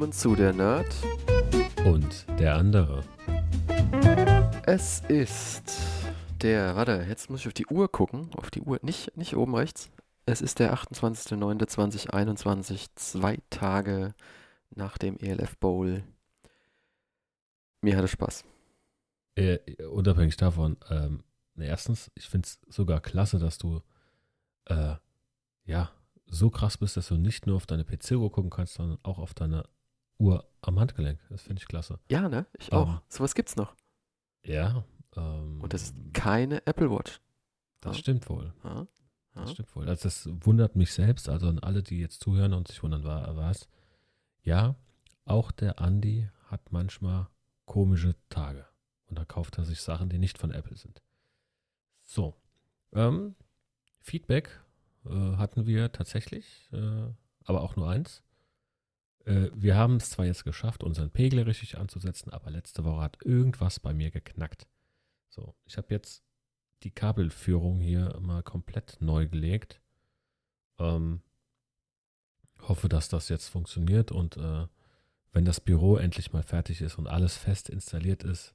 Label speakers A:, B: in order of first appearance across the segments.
A: willkommen zu der Nerd.
B: Und der andere.
A: Es ist der, warte, jetzt muss ich auf die Uhr gucken. Auf die Uhr, nicht, nicht oben rechts. Es ist der 28.09.2021, zwei Tage nach dem ELF Bowl. Mir hatte Spaß.
B: Äh, unabhängig davon, ähm, erstens, ich finde es sogar klasse, dass du äh, ja so krass bist, dass du nicht nur auf deine PC-Uhr gucken kannst, sondern auch auf deine Uhr am Handgelenk. Das finde ich klasse.
A: Ja, ne? Ich auch.
B: Ähm,
A: Sowas gibt's noch.
B: Ja. Ähm,
A: Und das ist keine Apple Watch.
B: Das
A: Ja.
B: stimmt wohl.
A: Ja?
B: Das
A: Ja.
B: stimmt wohl. Also das wundert mich selbst, also an alle, die jetzt zuhören und sich wundern, wa- was. Ja, auch der Andi hat manchmal komische Tage. Und da kauft er sich Sachen, die nicht von Apple sind. So. Ähm, Feedback äh, hatten wir tatsächlich, äh, aber auch nur eins. Äh, wir haben es zwar jetzt geschafft, unseren Pegel richtig anzusetzen, aber letzte Woche hat irgendwas bei mir geknackt. So, ich habe jetzt die Kabelführung hier mal komplett neu gelegt. Ähm, hoffe, dass das jetzt funktioniert und äh, wenn das Büro endlich mal fertig ist und alles fest installiert ist,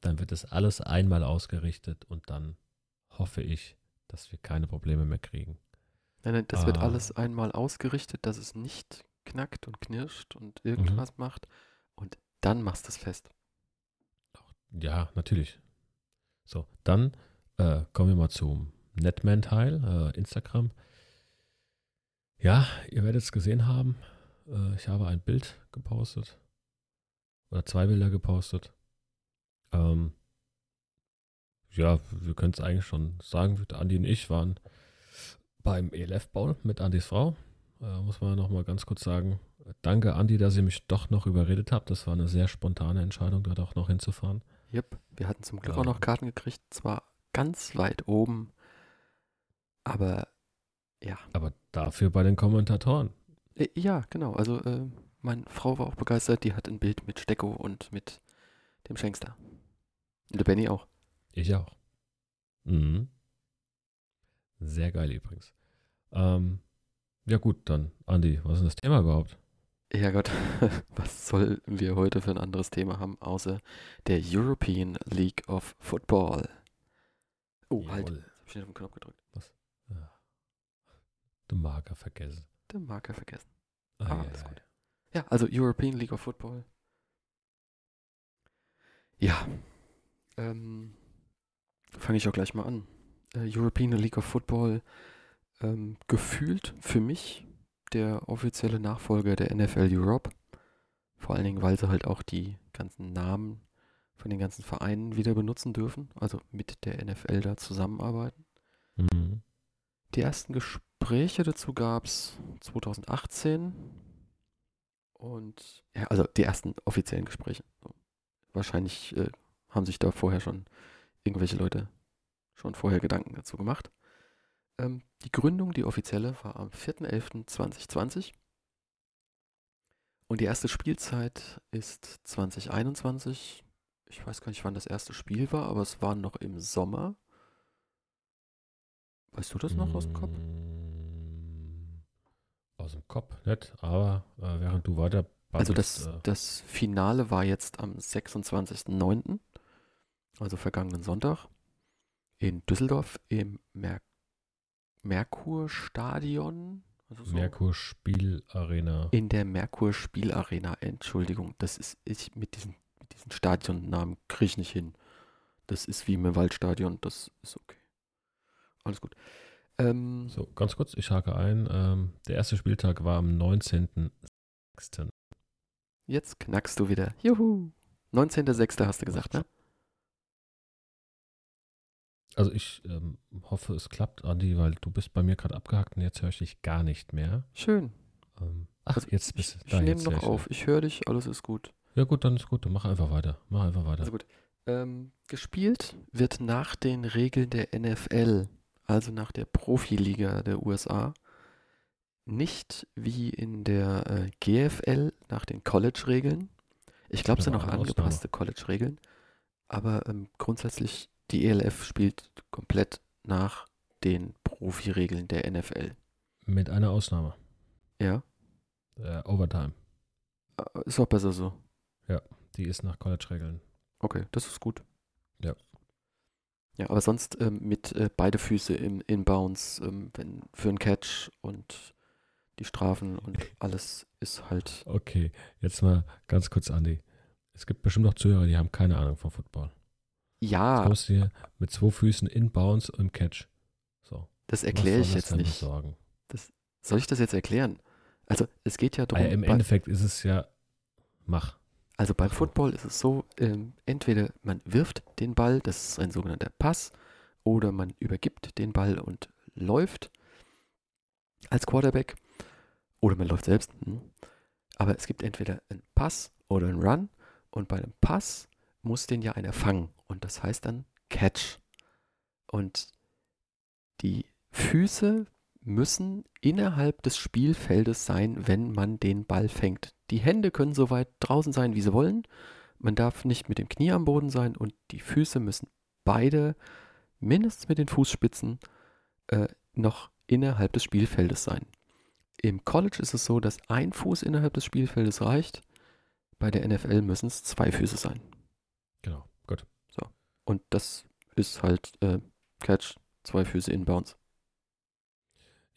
B: dann wird es alles einmal ausgerichtet und dann hoffe ich, dass wir keine Probleme mehr kriegen.
A: Nein, nein, das wird
B: Ah.
A: alles einmal ausgerichtet, dass es nicht knackt und knirscht und
B: Mhm.
A: irgendwas macht. Und dann machst du es fest.
B: Ja, natürlich. So, dann äh, kommen wir mal zum Netman-Teil, äh, Instagram. Ja, ihr werdet es gesehen haben. Äh, ich habe ein Bild gepostet. Oder zwei Bilder gepostet. Ähm, ja, wir können es eigentlich schon sagen. Andi und ich waren beim ELF-Ball mit Andis Frau. Äh, muss man noch mal ganz kurz sagen. Danke, Andi, dass ihr mich doch noch überredet habt. Das war eine sehr spontane Entscheidung, dort auch noch hinzufahren.
A: Yep, wir hatten zum Glück
B: Ja.
A: auch noch Karten gekriegt, zwar ganz weit oben, aber ja.
B: Aber dafür bei den Kommentatoren.
A: Äh, Ja, genau. Also äh, meine Frau war auch begeistert, die hat ein Bild mit Stecko und mit dem Schenkster. Und der Benny auch.
B: Ich auch. Mhm. Sehr geil übrigens. Ähm, ja gut, dann, Andi, was ist denn das Thema überhaupt?
A: Ja Gott, was sollen wir heute für ein anderes Thema haben, außer der European League of Football? Oh, halt,
B: Jawohl.
A: jetzt hab ich nicht auf den Knopf gedrückt.
B: Ja. Du Marker vergessen.
A: Den Marker vergessen.
B: Ah,
A: Ah,
B: ja,
A: alles
B: ja,
A: gut. Ja, also European League of Football. Ja, ähm, fange ich auch gleich mal an. Äh, European League of Football, ähm, gefühlt für mich der offizielle Nachfolger der NFL Europe. Vor allen Dingen, weil sie halt auch die ganzen Namen von den ganzen Vereinen wieder benutzen dürfen, also mit der NFL da zusammenarbeiten.
B: Mhm.
A: Die ersten Gespräche dazu gab es 2018. Und ja, also die ersten offiziellen Gespräche. Wahrscheinlich äh, haben sich da vorher schon irgendwelche Leute schon vorher Gedanken dazu gemacht. Ähm, die Gründung, die offizielle, war am 4.11.2020. Und die erste Spielzeit ist 2021. Ich weiß gar nicht, wann das erste Spiel war, aber es war noch im Sommer. Weißt du das noch aus dem Kopf?
B: Mm, Aus dem Kopf, nicht, aber äh, während du weiter
A: Also das,
B: äh,
A: das Finale war jetzt am 26.09., also vergangenen Sonntag, in Düsseldorf im Mer Merkur-Stadion. Also so
B: Merkur Spielarena.
A: in der Merkur-Spielarena, Entschuldigung. Das ist, ich mit diesen, mit diesen Stadionnamen kriege ich nicht hin. Das ist wie im Waldstadion, das ist okay. Alles gut. Ähm,
B: So, ganz kurz, ich hake ein. Ähm, der erste Spieltag war am 19.06.
A: Jetzt knackst du wieder. Juhu. 19.06. hast du gesagt, ne?
B: Also ich ähm, hoffe, es klappt, Andi, weil du bist bei mir gerade abgehackt und jetzt höre ich dich gar nicht mehr.
A: Schön.
B: Ähm, ach,
A: Also
B: jetzt
A: Ich,
B: bist
A: ich
B: da,
A: nehme
B: jetzt höre
A: noch
B: ich
A: auf. Ich höre dich, alles ist gut.
B: Ja gut, dann ist gut, dann mach einfach weiter. Mach einfach weiter.
A: Also gut. Ähm, gespielt wird nach den Regeln der NFL, also nach der Profiliga der USA. Nicht wie in der äh, GFL nach den College-Regeln. Ich glaube, es sind
B: eine
A: angepasste College-Regeln. Aber ähm, grundsätzlich, die ELF spielt komplett nach den Profiregeln der NFL.
B: Mit einer Ausnahme.
A: Ja.
B: Äh, Overtime.
A: Äh, Ist auch besser so.
B: Die ist nach College-Regeln.
A: Okay, das ist gut.
B: Ja.
A: Ja, aber sonst ähm, mit äh, beide Füße im Inbounds, ähm, wenn für einen Catch und die Strafen und alles ist halt.
B: Okay, jetzt mal ganz kurz, Andi. Es gibt bestimmt noch Zuhörer, die haben keine Ahnung von Football.
A: Ja,
B: kommst du hier mit zwei Füßen in Bounce im Catch. So.
A: das erkläre ich
B: das
A: jetzt nicht.
B: Besorgen?
A: Soll ich das jetzt erklären? Also es geht ja darum,
B: Ah, Im Endeffekt ist es ja, mach.
A: Also beim. Football ist es so, ähm, entweder man wirft den Ball, das ist ein sogenannter Pass, oder man übergibt den Ball und läuft als Quarterback, oder man läuft selbst. Hm. Aber es gibt entweder einen Pass oder einen Run, und bei einem Pass muss den ja einer fangen, und das heißt dann Catch. Und die Füße müssen innerhalb des Spielfeldes sein, wenn man den Ball fängt. Die Hände können so weit draußen sein, wie sie wollen. Man darf nicht mit dem Knie am Boden sein und die Füße müssen beide mindestens mit den Fußspitzen äh, noch innerhalb des Spielfeldes sein. Im College ist es so, dass ein Fuß innerhalb des Spielfeldes reicht. Bei der NFL müssen es zwei Füße sein. Und das ist halt äh, Catch, zwei Füße inbounds.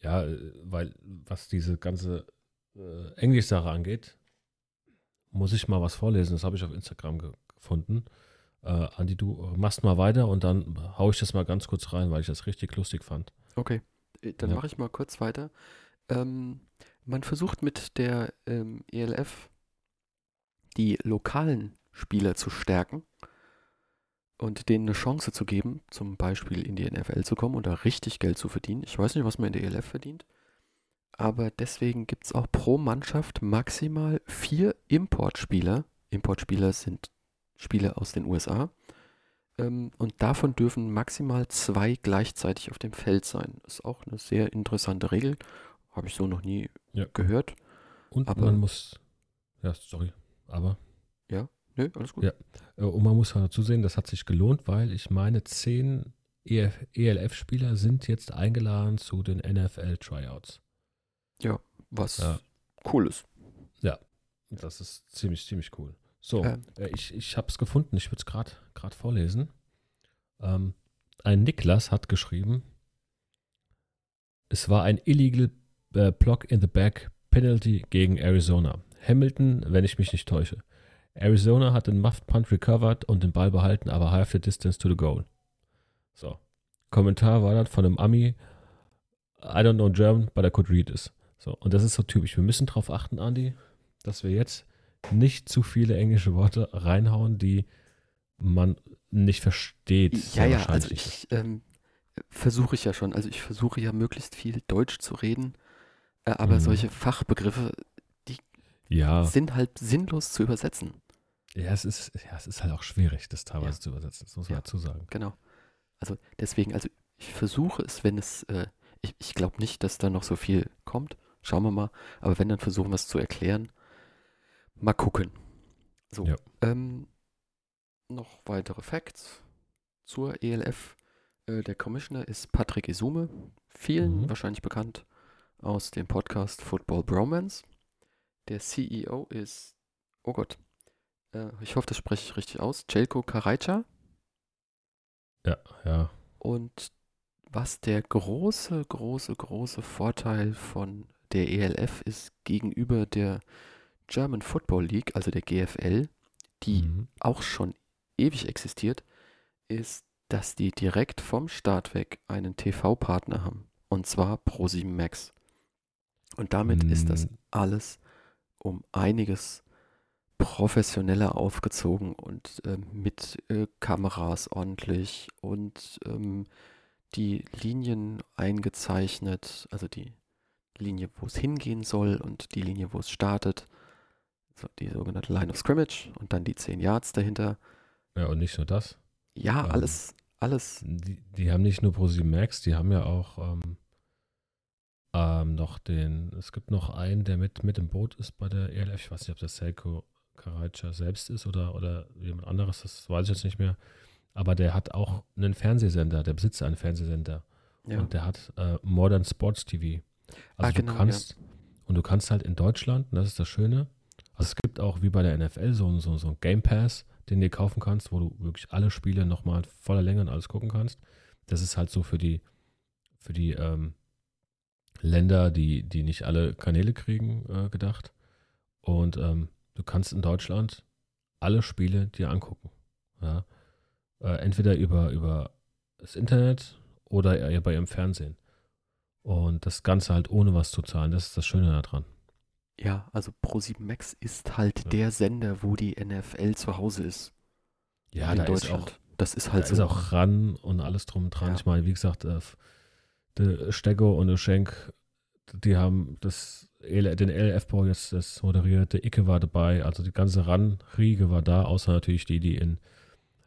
B: Ja, äh, weil was diese ganze äh, Englisch-Sache angeht, muss ich mal was vorlesen. Das habe ich auf Instagram ge gefunden. Äh, Andi, du machst mal weiter und dann hau ich das mal ganz kurz rein, weil ich das richtig lustig fand.
A: Okay, äh, dann
B: Ja.
A: mache ich mal kurz weiter. Ähm, man versucht mit der ähm, ELF die lokalen Spieler zu stärken und denen eine Chance zu geben, zum Beispiel in die NFL zu kommen und da richtig Geld zu verdienen. Ich weiß nicht, was man in der ELF verdient, aber deswegen gibt es auch pro Mannschaft maximal vier Importspieler. Importspieler sind Spieler aus den USA. Ähm, und davon dürfen maximal zwei gleichzeitig auf dem Feld sein. Ist auch eine sehr interessante Regel. Habe ich so noch nie
B: Ja.
A: gehört.
B: Und
A: Aber-
B: man muss, ja, sorry, aber
A: Nö, alles gut.
B: Ja. Äh, Und man muss halt dazu sehen, das hat sich gelohnt, weil ich meine, zehn E ELF-Spieler sind jetzt eingeladen zu den NFL-Tryouts.
A: Was
B: Ja.
A: cool ist.
B: Das ist ziemlich, ziemlich cool. So,
A: Ähm.
B: äh, ich, ich habe es gefunden, ich würde es gerade vorlesen. Ähm, ein Niklas hat geschrieben, es war ein illegal äh, Block in the Back Penalty gegen Arizona. Hamilton, wenn ich mich nicht täusche. Arizona hat den Muffed Punt recovered und den Ball behalten, aber half the distance to the goal. So. Kommentar war dann von einem Ami, I don't know German, but I could read this. So, und das ist so typisch. Wir müssen darauf achten, Andy, dass wir jetzt nicht zu viele englische Worte reinhauen, die man nicht versteht.
A: Ja, ja, also ich ähm, versuche ich ja schon. Also ich versuche ja möglichst viel Deutsch zu reden. Äh, aber
B: Mhm.
A: solche Fachbegriffe
B: ja,
A: sind halt sinnlos zu übersetzen.
B: Ja, es ist, ja, es ist halt auch schwierig, das teilweise
A: Ja.
B: zu übersetzen. Das muss man
A: Ja.
B: dazu sagen.
A: Genau. Also deswegen, also ich versuche es, wenn es, äh, ich, ich glaube nicht, dass da noch so viel kommt. Schauen wir mal. Aber wenn, dann versuchen wir es zu erklären. Mal gucken. So.
B: Ja.
A: Ähm, noch weitere Facts zur ELF. Äh, der Commissioner ist Patrick Isume. Vielen
B: Mhm.
A: wahrscheinlich bekannt aus dem Podcast Football Bromance. Der CEO ist, oh Gott, äh, ich hoffe, das spreche ich richtig aus, Jelko Karajca.
B: Ja, ja.
A: Und was der große, große, große Vorteil von der ELF ist gegenüber der German Football League, also der GFL, die
B: Mhm.
A: auch schon ewig existiert, ist, dass die direkt vom Start weg einen TV-Partner haben. Und zwar Pro7 Max. Und damit ist das
B: Mm.
A: alles um einiges professioneller aufgezogen und ähm, mit äh, Kameras ordentlich und ähm, die Linien eingezeichnet, also die Linie, wo es hingehen soll und die Linie, wo es startet, so die sogenannte Line of Scrimmage und dann die 10 Yards dahinter.
B: Ja, und nicht nur das.
A: Ja,
B: Ähm,
A: alles, alles.
B: Die, die haben nicht nur Pro7 Max, die haben ja auch ähm, ähm, noch den, es gibt noch einen, der mit, mit im Boot ist bei der ELF. Ich weiß nicht, ob das Selko Karaca selbst ist oder, oder jemand anderes, das weiß ich jetzt nicht mehr. Aber der hat auch einen Fernsehsender, der besitzt einen Fernsehsender.
A: Ja.
B: Und der hat äh, Modern Sports TV. Also
A: Ah, genau,
B: du kannst, und du kannst halt in Deutschland, und das ist das Schöne, Also es gibt auch wie bei der NFL so, so, so ein Game Pass, den du kaufen kannst, wo du wirklich alle Spiele nochmal voller Länge und alles gucken kannst. Das ist halt so für die, für die ähm, Länder, die, die nicht alle Kanäle kriegen, äh, gedacht. Und ähm, du kannst in Deutschland alle Spiele dir angucken. Ja? Äh, entweder über, über das Internet oder eher bei ihrem Fernsehen. Und das Ganze halt ohne was zu zahlen. Das ist das Schöne daran.
A: Ja, also Pro7 Max ist halt ja. der Sender, wo die NFL zu Hause ist.
B: Ja, in da Deutschland. Ist auch,
A: das ist halt
B: da so. ist auch ran und alles drum dran. Ja. Ich meine, wie gesagt, äh, der Stego und Schenk, die haben das, den LF-Bau jetzt das moderierte. Icke war dabei, also die ganze Ran-Riege war da, außer natürlich die, die in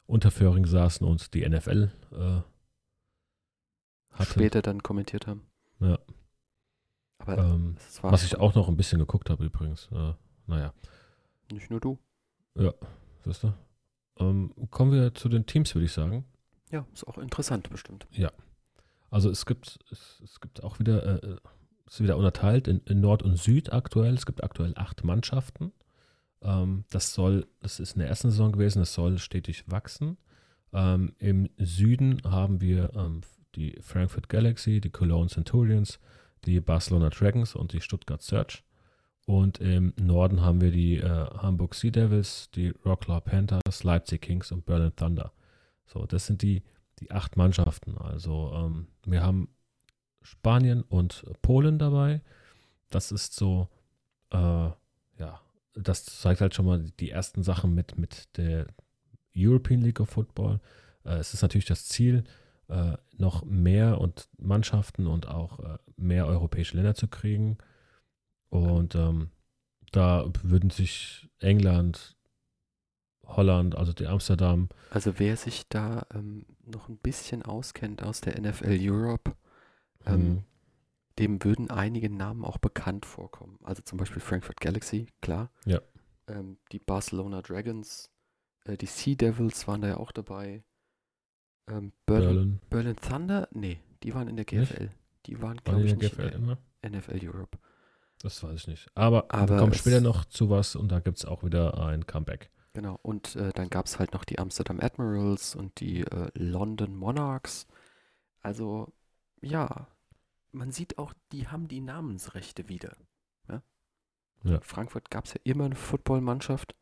B: Unterföhring saßen und die NFL äh,
A: hatte. später dann kommentiert haben.
B: Ja. Aber ähm, was ich auch noch ein bisschen geguckt habe übrigens. Äh, naja.
A: Nicht nur du.
B: Ja, siehst du. Ähm, kommen wir zu den Teams, würde ich sagen.
A: Ja, ist auch interessant bestimmt.
B: Ja. Also es gibt, es, es gibt auch wieder, äh, äh ist wieder unterteilt in, in, Nord und Süd aktuell. Es gibt aktuell acht Mannschaften. Ähm, das soll, das ist in der ersten Saison gewesen, das soll stetig wachsen. Ähm, Im Süden haben wir ähm, die Frankfurt Galaxy, die Cologne Centurions, die Barcelona Dragons und die Stuttgart Search. Und im Norden haben wir die äh, Hamburg Sea Devils, die Rockler Panthers, Leipzig Kings und Berlin Thunder. So, das sind die, die acht Mannschaften. Also ähm, wir haben Spanien und Polen dabei. Das ist so, äh, ja, das zeigt halt schon mal die ersten Sachen mit, mit der European League of Football. Äh, es ist natürlich das Ziel, äh, noch mehr und Mannschaften und auch äh, mehr europäische Länder zu kriegen. Und ähm, da würden sich England, Holland, also die Amsterdam.
A: Also wer sich da ähm, noch ein bisschen auskennt aus der NFL Europe, ähm, mhm. dem würden einige Namen auch bekannt vorkommen. Also zum Beispiel Frankfurt Galaxy, klar.
B: Ja.
A: Ähm, die Barcelona Dragons, äh, die Sea Devils waren da ja auch dabei. Ähm, Berlin, Berlin. Berlin Thunder? Nee, die waren in der GFL. Nicht? Die waren, glaube ich, in der NFL Europe.
B: Das weiß ich nicht. Aber, Aber kommt später noch zu was und da gibt es auch wieder ein Comeback.
A: Genau, und äh, dann gab es halt noch die Amsterdam Admirals und die äh, London Monarchs. Also, ja, man sieht auch, die haben die Namensrechte wieder. Ja? ja. In Frankfurt gab es ja immer eine Footballmannschaft,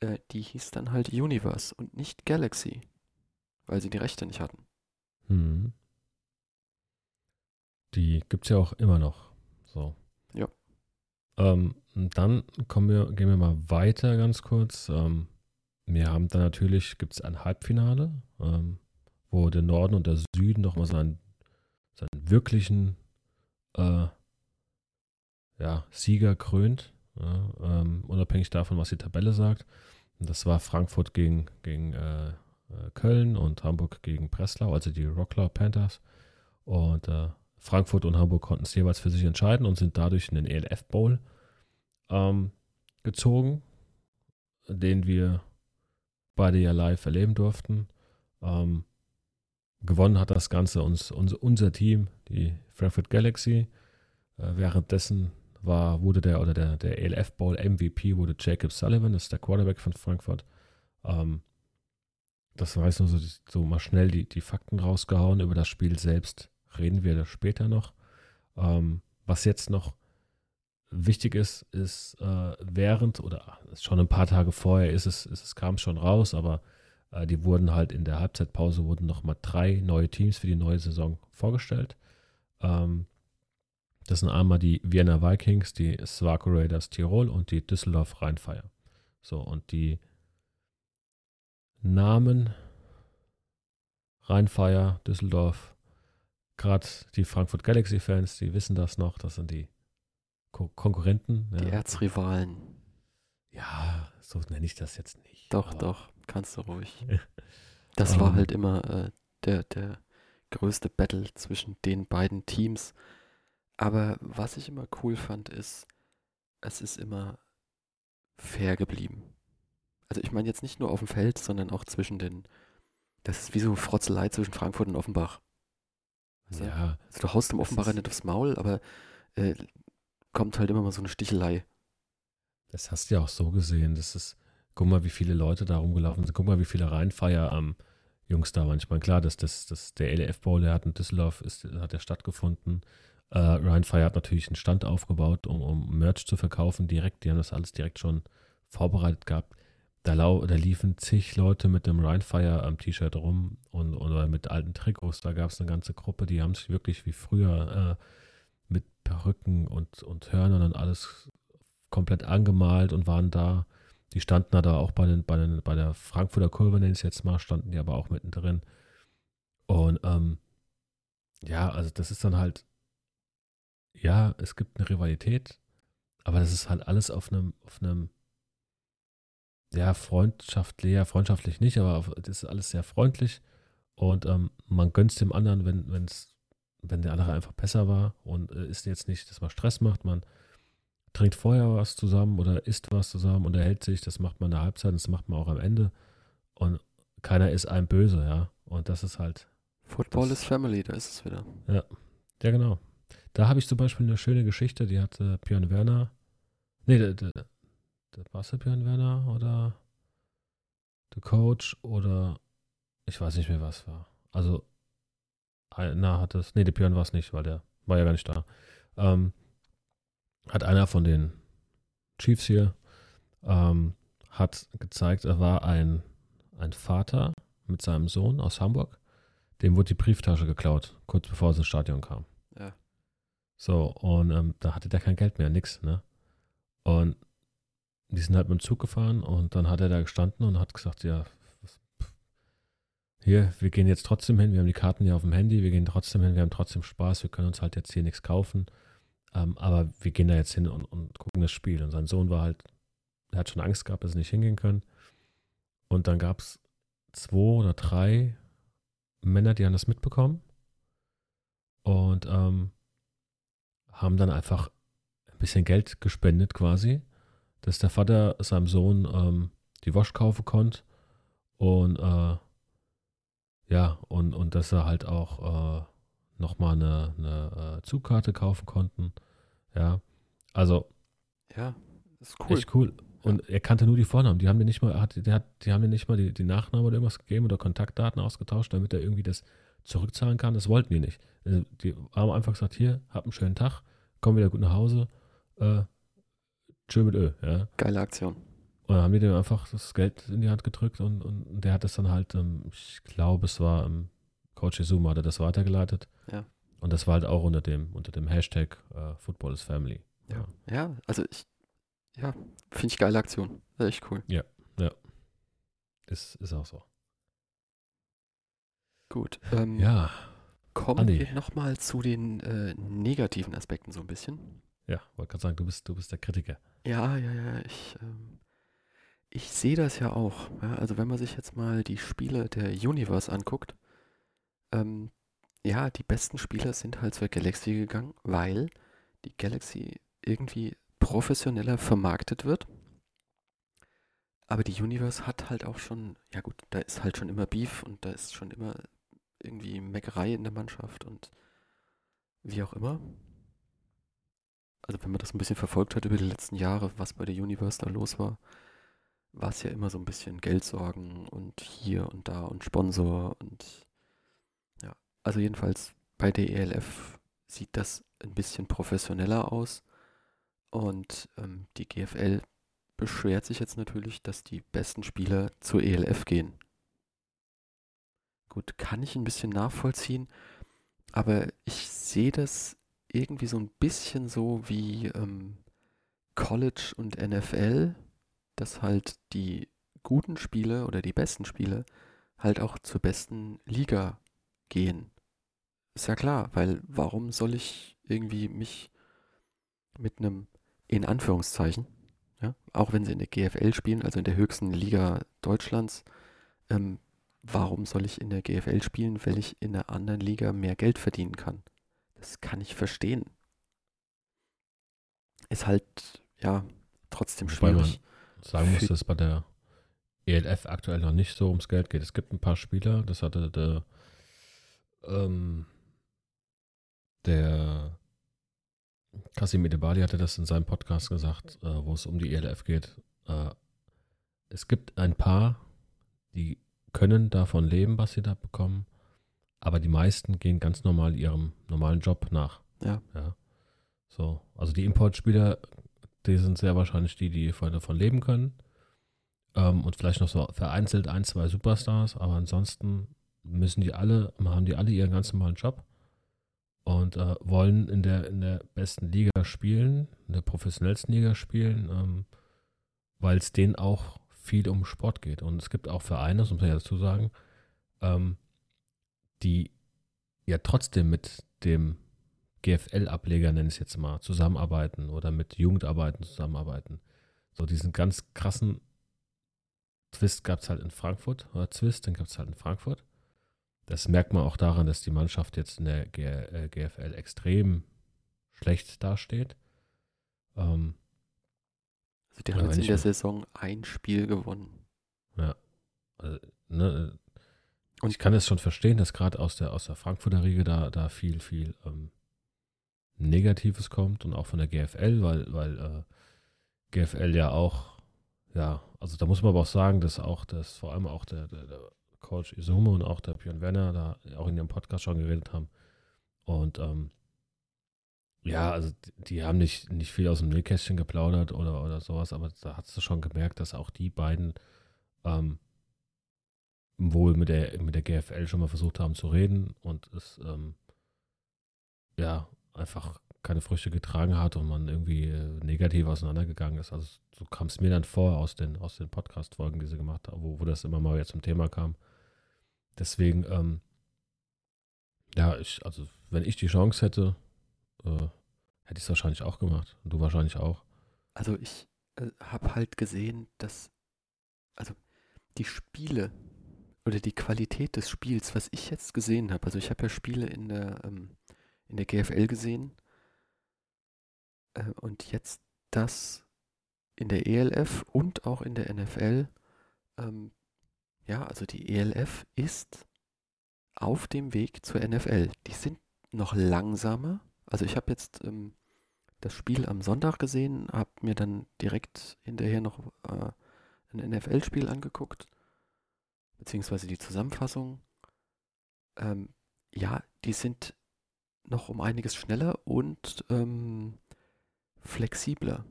A: äh, die hieß dann halt Universe und nicht Galaxy weil sie die Rechte nicht hatten.
B: Hm. Die gibt es ja auch immer noch. So.
A: Ja.
B: Ähm, dann kommen wir, gehen wir mal weiter ganz kurz. Ähm, wir haben dann natürlich, gibt es ein Halbfinale, ähm, wo der Norden und der Süden nochmal seinen, seinen wirklichen äh, ja, Sieger krönt. Ja, ähm, unabhängig davon, was die Tabelle sagt. Und das war Frankfurt gegen, gegen äh, äh, Köln und Hamburg gegen Breslau, also die Rockler Panthers. Und äh, Frankfurt und Hamburg konnten es jeweils für sich entscheiden und sind dadurch in den ELF Bowl ähm, gezogen, den wir beide ja live erleben durften. Ähm, gewonnen hat das Ganze uns, uns, unser Team, die Frankfurt Galaxy. Äh, währenddessen war, wurde der oder der, der ELF Bowl MVP wurde Jacob Sullivan, das ist der Quarterback von Frankfurt. Ähm, das war jetzt nur so, so mal schnell die, die Fakten rausgehauen. Über das Spiel selbst reden wir später noch. Ähm, was jetzt noch wichtig ist, ist äh, während oder schon ein paar Tage vorher ist es, ist es kam schon raus, aber die wurden halt in der Halbzeitpause wurden noch mal drei neue Teams für die neue Saison vorgestellt. Ähm, das sind einmal die Vienna Vikings, die Swaco Raiders Tirol und die Düsseldorf Rheinfire. So, und die Namen Rheinfeier, Düsseldorf, gerade die Frankfurt Galaxy-Fans, die wissen das noch, das sind die Ko Konkurrenten.
A: Die ja. Erzrivalen.
B: Ja, so nenne ich das jetzt nicht.
A: Doch, doch, kannst du ruhig. Das war ähm. halt immer äh, der, der größte Battle zwischen den beiden Teams. Aber was ich immer cool fand, ist, es ist immer fair geblieben also ich meine jetzt nicht nur auf dem Feld, sondern auch zwischen den, das ist wie so Frotzelei zwischen Frankfurt und Offenbach.
B: Also, ja.
A: Also du haust dem Offenbacher nicht aufs Maul, aber äh, kommt halt immer mal so eine Stichelei.
B: Das hast du ja auch so gesehen. Das ist, guck mal, wie viele Leute da rumgelaufen sind. Guck mal, wie viele Rheinfeier am Jungs da meine, klar, dass das, das, der LF Bowl, der hat in Düsseldorf, ist, hat ja stattgefunden. Äh, Rheinfeier hat natürlich einen Stand aufgebaut, um, um Merch zu verkaufen direkt. Die haben das alles direkt schon vorbereitet gehabt. Da, lau, da liefen zig Leute mit dem Rheinfire am T-Shirt rum und oder mit alten Trikots. Da gab es eine ganze Gruppe, die haben sich wirklich wie früher äh, mit Perücken und, und Hörnern und alles komplett angemalt und waren da. Die standen da auch bei, den, bei, den, bei der Frankfurter Kurve, nenne ich es jetzt mal, standen die aber auch mittendrin. Und ähm, ja, also das ist dann halt, ja, es gibt eine Rivalität, aber das ist halt alles auf einem, auf einem, ja, freundschaftlich, ja, freundschaftlich nicht, aber auf, das ist alles sehr freundlich und ähm, man gönnt es dem anderen, wenn, wenn's, wenn der andere einfach besser war und äh, ist jetzt nicht, dass man Stress macht, man trinkt vorher was zusammen oder isst was zusammen, und erhält sich, das macht man in der Halbzeit, das macht man auch am Ende. Und keiner ist einem böse, ja. Und das ist halt.
A: Football das, is Family, da ist es wieder.
B: Ja, ja genau. Da habe ich zum Beispiel eine schöne Geschichte, die hat äh, Björn Werner. Nee, der, der, der war es Björn Werner oder der Coach oder ich weiß nicht mehr, was war. Also, na, hat es. Nee, der Björn war es nicht, weil der war ja gar nicht da. Ähm, hat einer von den Chiefs hier, ähm, hat gezeigt, er war ein, ein Vater mit seinem Sohn aus Hamburg. Dem wurde die Brieftasche geklaut, kurz bevor es ins Stadion kam.
A: Ja.
B: So, und ähm, da hatte der kein Geld mehr, nix, ne? Und die sind halt mit dem Zug gefahren und dann hat er da gestanden und hat gesagt, ja, hier, wir gehen jetzt trotzdem hin, wir haben die Karten ja auf dem Handy, wir gehen trotzdem hin, wir haben trotzdem Spaß, wir können uns halt jetzt hier nichts kaufen. Ähm, aber wir gehen da jetzt hin und, und, gucken das Spiel. Und sein Sohn war halt, er hat schon Angst gehabt, dass sie nicht hingehen können. Und dann gab es zwei oder drei Männer, die haben das mitbekommen und ähm, haben dann einfach ein bisschen Geld gespendet quasi, dass der Vater seinem Sohn ähm, die Wasch kaufen konnte und äh, ja, und, und dass er halt auch äh, nochmal eine, eine äh, Zugkarte kaufen konnten. Ja, also.
A: Ja, ist cool.
B: Echt cool. Und ja. er kannte nur die Vornamen. Die haben mir nicht mal, hat, der hat, die haben mir nicht mal die, die Nachnamen oder irgendwas gegeben oder Kontaktdaten ausgetauscht, damit er irgendwie das zurückzahlen kann. Das wollten die nicht. Also die haben einfach gesagt: Hier, hab einen schönen Tag, komm wieder gut nach Hause. Äh, tschö mit Ö. Ja.
A: Geile Aktion.
B: Und dann haben die dem einfach das Geld in die Hand gedrückt und, und der hat das dann halt, ähm, ich glaube, es war ähm, Coach Izuma hatte das weitergeleitet.
A: Ja.
B: Und das war halt auch unter dem, unter dem Hashtag äh, Football is Family.
A: Ja. ja, also ich, ja, finde ich geile Aktion. Echt cool.
B: Ja, ja. Ist, ist auch so.
A: Gut. Ähm,
B: ja.
A: Kommen Andi. wir nochmal zu den äh, negativen Aspekten so ein bisschen.
B: Ja, wollte gerade sagen, du bist, du bist der Kritiker.
A: Ja, ja, ja. Ich, ähm, ich sehe das ja auch. Ja, also wenn man sich jetzt mal die Spiele der Universe anguckt, ähm, ja, die besten Spieler sind halt zur Galaxy gegangen, weil die Galaxy irgendwie professioneller vermarktet wird. Aber die Universe hat halt auch schon, ja gut, da ist halt schon immer Beef und da ist schon immer irgendwie Meckerei in der Mannschaft und wie auch immer. Also wenn man das ein bisschen verfolgt hat über die letzten Jahre, was bei der Universe da los war, war es ja immer so ein bisschen Geldsorgen und hier und da und Sponsor und also jedenfalls bei der ELF sieht das ein bisschen professioneller aus. Und ähm, die GFL beschwert sich jetzt natürlich, dass die besten Spieler zur ELF gehen. Gut, kann ich ein bisschen nachvollziehen, aber ich sehe das irgendwie so ein bisschen so wie ähm, College und NFL, dass halt die guten Spiele oder die besten Spiele halt auch zur besten Liga gehen. Ist ja klar, weil warum soll ich irgendwie mich mit einem, in Anführungszeichen, ja, auch wenn sie in der GFL spielen, also in der höchsten Liga Deutschlands, ähm, warum soll ich in der GFL spielen, weil ich in einer anderen Liga mehr Geld verdienen kann? Das kann ich verstehen. Ist halt, ja, trotzdem schwierig.
B: Wobei man sagen muss, dass bei der ELF aktuell noch nicht so ums Geld geht. Es gibt ein paar Spieler, das hatte der ähm, der Kasim Edebali hatte das in seinem Podcast gesagt, äh, wo es um die ELF geht. Äh, es gibt ein paar, die können davon leben, was sie da bekommen, aber die meisten gehen ganz normal ihrem normalen Job nach.
A: Ja.
B: ja. So, also die Importspieler, die sind sehr wahrscheinlich die, die davon leben können. Ähm, und vielleicht noch so vereinzelt ein, zwei Superstars, aber ansonsten müssen die alle, haben die alle ihren ganz normalen Job und äh, wollen in der, in der besten Liga spielen, in der professionellsten Liga spielen, ähm, weil es denen auch viel um Sport geht. Und es gibt auch Vereine, das muss man ja dazu sagen, ähm, die ja trotzdem mit dem GFL-Ableger, nenne ich es jetzt mal, zusammenarbeiten oder mit Jugendarbeiten zusammenarbeiten. So diesen ganz krassen Twist gab es halt in Frankfurt, oder Twist, den gab es halt in Frankfurt. Das merkt man auch daran, dass die Mannschaft jetzt in der G äh, GFL extrem schlecht dasteht. Ähm,
A: also die haben jetzt in der Saison ein Spiel gewonnen.
B: Ja. Also, ne, und ich kann es schon verstehen, dass gerade aus der, aus der Frankfurter Riege da, da viel, viel ähm, Negatives kommt und auch von der GFL, weil, weil äh, GFL ja auch, ja, also da muss man aber auch sagen, dass auch das, vor allem auch der, der, der Coach Isume und auch der Björn Werner da auch in ihrem Podcast schon geredet haben. Und ähm, ja, also die, haben nicht, nicht viel aus dem Nähkästchen geplaudert oder, oder sowas, aber da hast du schon gemerkt, dass auch die beiden ähm, wohl mit der, mit der GFL schon mal versucht haben zu reden und es ähm, ja einfach keine Früchte getragen hat und man irgendwie äh, negativ auseinandergegangen ist. Also so kam es mir dann vor aus den, aus den Podcast-Folgen, die sie gemacht haben, wo, wo das immer mal jetzt zum Thema kam. Deswegen, ähm, ja, ich, also wenn ich die Chance hätte, äh, hätte ich es wahrscheinlich auch gemacht. Und du wahrscheinlich auch.
A: Also ich äh, habe halt gesehen, dass, also die Spiele oder die Qualität des Spiels, was ich jetzt gesehen habe, also ich habe ja Spiele in der, ähm, in der GFL gesehen äh, und jetzt das in der ELF und auch in der NFL, ähm, ja, also die ELF ist auf dem Weg zur NFL. Die sind noch langsamer. Also ich habe jetzt ähm, das Spiel am Sonntag gesehen, habe mir dann direkt hinterher noch äh, ein NFL-Spiel angeguckt, beziehungsweise die Zusammenfassung. Ähm, ja, die sind noch um einiges schneller und ähm, flexibler.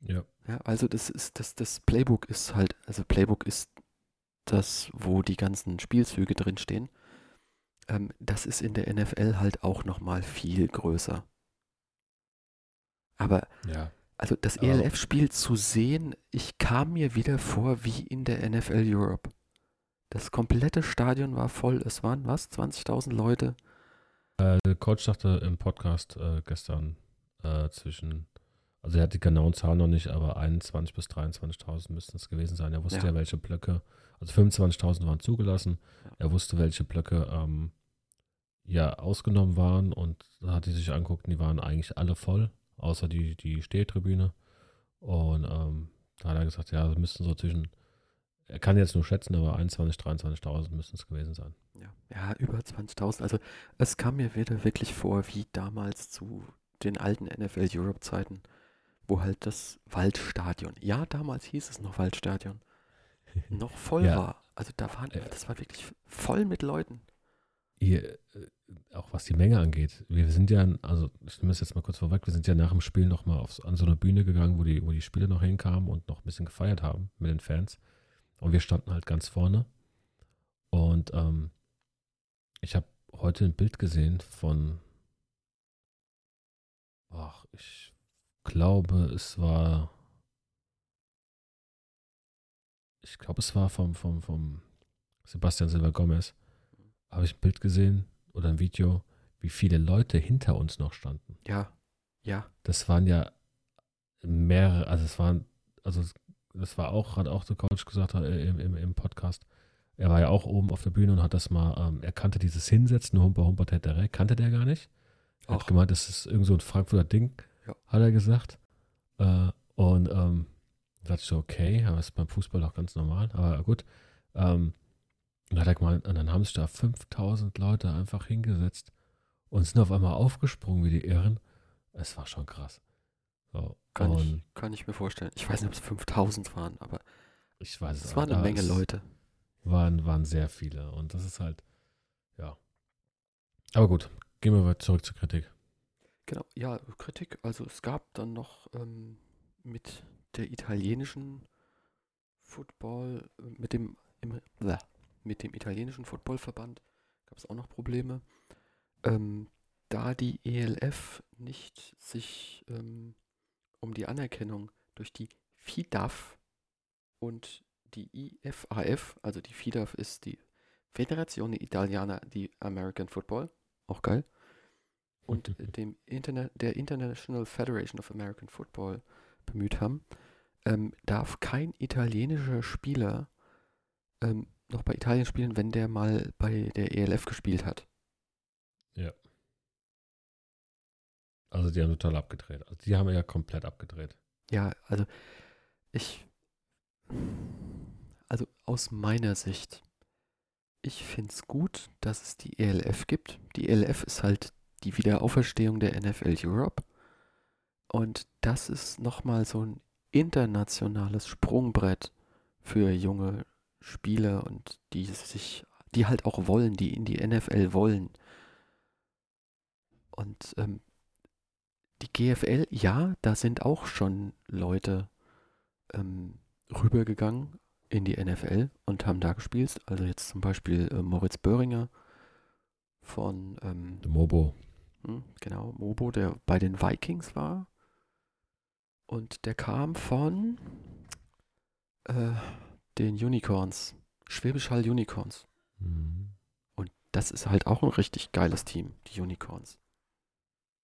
B: Ja.
A: ja. Also das ist, das, das Playbook ist halt, also Playbook ist das, wo die ganzen Spielzüge drinstehen. Ähm, das ist in der NFL halt auch nochmal viel größer. Aber
B: ja.
A: also das ELF-Spiel zu sehen, ich kam mir wieder vor wie in der NFL Europe. Das komplette Stadion war voll. Es waren was? 20.000 Leute?
B: Äh, der Coach sagte im Podcast äh, gestern äh, zwischen, also er hat die genauen Zahlen noch nicht, aber 21.000 bis 23.000 müssten es gewesen sein. Er wusste ja, ja welche Blöcke, also 25.000 waren zugelassen. Er wusste, welche Blöcke ähm, ja ausgenommen waren und hat er sich angeguckt, die waren eigentlich alle voll, außer die, die Stehtribüne. Und ähm, da hat er gesagt, ja, wir müssten so zwischen er kann jetzt nur schätzen, aber 21.000, 23.000 müssen es gewesen sein.
A: Ja, ja über 20.000. Also es kam mir wieder wirklich vor, wie damals zu den alten NFL Europe Zeiten, wo halt das Waldstadion, ja, damals hieß es noch Waldstadion, noch voll ja. war. Also da waren, äh, das war wirklich voll mit Leuten.
B: Ihr, äh, auch was die Menge angeht, wir sind ja, also ich nehme es jetzt mal kurz vorweg, wir sind ja nach dem Spiel nochmal an so eine Bühne gegangen, wo die, wo die Spieler noch hinkamen und noch ein bisschen gefeiert haben mit den Fans. Und wir standen halt ganz vorne. Und ähm, ich habe heute ein Bild gesehen von, ach, ich glaube, es war, ich glaube, es war vom, vom, vom Sebastian Silva Gomez. Habe ich ein Bild gesehen oder ein Video, wie viele Leute hinter uns noch standen.
A: Ja, ja.
B: Das waren ja mehrere, also es waren, also das war auch, hat auch der Coach gesagt äh, im, im, im, Podcast. Er war ja auch oben auf der Bühne und hat das mal, ähm, er kannte dieses Hinsetzen, Humper, Humper, Täterei, kannte der gar nicht. Er hat gemeint, das ist irgend so ein Frankfurter Ding, ja. hat er gesagt. Äh, und ähm, dachte ich so, okay, aber ist beim Fußball auch ganz normal, aber gut. Ähm, und, hat er gemeint, und dann haben sich da 5000 Leute einfach hingesetzt und sind auf einmal aufgesprungen wie die Irren Es war schon krass. So,
A: Kann, ich, kann ich mir vorstellen. Ich weiß nicht, ob es 5000 waren, aber
B: ich weiß
A: es
B: auch,
A: waren eine Menge Leute.
B: Waren, waren sehr viele. Und das ist halt, ja. Aber gut, gehen wir mal zurück zur Kritik.
A: Genau, ja, Kritik. Also es gab dann noch ähm, mit der italienischen Football, mit dem, im, mit dem italienischen Footballverband gab es auch noch Probleme. Ähm, da die ELF nicht sich ähm, um die Anerkennung durch die FIDAF und die IFAF, also die FIDAF ist die Federazione Italiana di American Football, auch geil, und dem Internet, der International Federation of American Football bemüht haben, ähm, darf kein italienischer Spieler ähm, noch bei Italien spielen, wenn der mal bei der ELF gespielt hat.
B: Also die haben total abgedreht. Also die haben ja komplett abgedreht.
A: Ja, also ich, also aus meiner Sicht, ich finde es gut, dass es die ELF gibt. Die ELF ist halt die Wiederauferstehung der NFL Europe. Und das ist nochmal so ein internationales Sprungbrett für junge Spieler und die sich, die halt auch wollen, die in die NFL wollen. Und ähm, die GFL, ja, da sind auch schon Leute ähm, rübergegangen in die NFL und haben da gespielt. Also jetzt zum Beispiel äh, Moritz Böhringer von, ähm,
B: Mobo.
A: hm, genau, Mobo, der bei den Vikings war. Und der kam von äh, den Unicorns, Schwäbisch Hall Unicorns.
B: Mhm.
A: Und das ist halt auch ein richtig geiles Team, die Unicorns.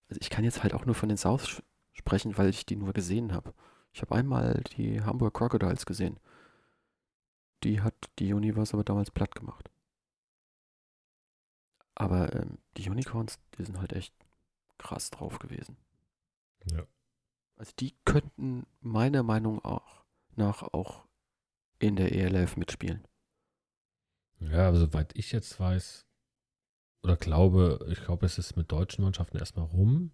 A: Also ich kann jetzt halt auch nur von den Souths sch- sprechen, weil ich die nur gesehen habe. Ich habe einmal die Hamburg Crocodiles gesehen. Die hat die Universe aber damals platt gemacht. Aber ähm, die Unicorns, die sind halt echt krass drauf gewesen.
B: Ja.
A: Also die könnten meiner Meinung nach auch in der ELF mitspielen.
B: Ja, aber soweit ich jetzt weiß, oder glaube, ich glaube, es ist mit deutschen Mannschaften erstmal rum.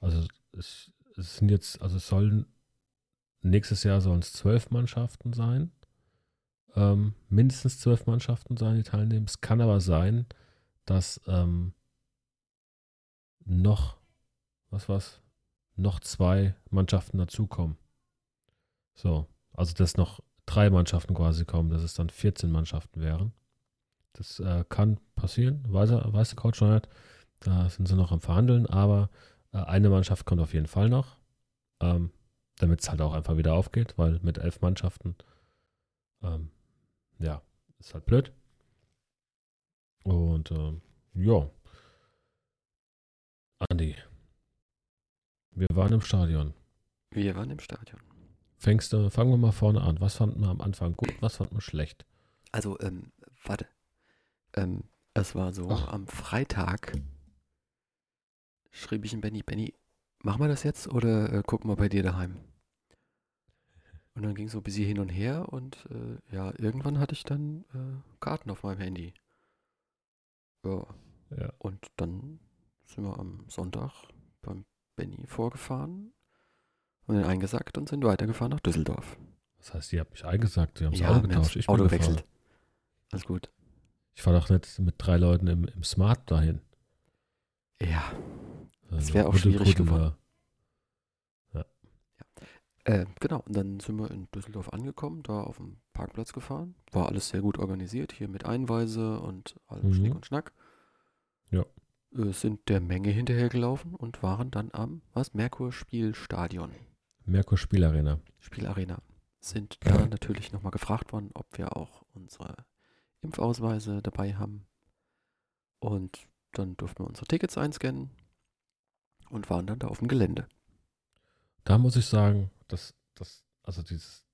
B: Also es, es sind jetzt, also es sollen nächstes Jahr sollen es zwölf Mannschaften sein. Ähm, mindestens zwölf Mannschaften sein, die teilnehmen. Es kann aber sein, dass ähm, noch, was war's, noch zwei Mannschaften dazukommen. So, also dass noch drei Mannschaften quasi kommen, dass es dann 14 Mannschaften wären. Das äh, kann passieren, weiß, weiß der Coach noch nicht. Da sind sie noch am Verhandeln, aber äh, eine Mannschaft kommt auf jeden Fall noch, ähm, damit es halt auch einfach wieder aufgeht, weil mit elf Mannschaften, ähm, ja, ist halt blöd. Und ähm, ja, Andi, wir waren im Stadion.
A: Wir waren im Stadion.
B: Fängst du, fangen wir mal vorne an. Was fanden wir am Anfang gut, was fanden wir schlecht?
A: Also, ähm, warte. Ähm, es war so,
B: Ach.
A: am Freitag schrieb ich ihm Benny, Benny, machen wir das jetzt oder äh, gucken wir bei dir daheim? Und dann ging so ein bisschen hin und her und äh, ja, irgendwann hatte ich dann äh, Karten auf meinem Handy. Ja,
B: Ja.
A: und dann sind wir am Sonntag beim Benny vorgefahren, haben den eingesackt und sind weitergefahren nach Düsseldorf.
B: Das heißt, ihr habt mich eingesagt, wir haben das
A: Ja,
B: Auto getauscht. Ich
A: Auto
B: bin gefahren.
A: gewechselt. Alles gut.
B: Ich fahre doch nicht mit drei Leuten im, im Smart dahin.
A: Ja,
B: Also,
A: wär auch
B: Huddel,
A: schwierig geworden.
B: ja.
A: Äh, genau, und dann sind wir in Düsseldorf angekommen, da auf dem Parkplatz gefahren. War alles sehr gut organisiert, hier mit Einweise und allem
B: Mhm.
A: Schnick und Schnack.
B: Ja.
A: Äh, sind der Menge hinterhergelaufen und waren dann am, was, Merkur-Spielstadion,
B: Merkur Spielarena.
A: Spielarena. Sind da natürlich nochmal gefragt worden, ob wir auch unsere Impfausweise dabei haben. Und dann durften wir unsere Tickets einscannen und waren dann da auf dem Gelände.
B: Da muss ich sagen, dass das, also dieses,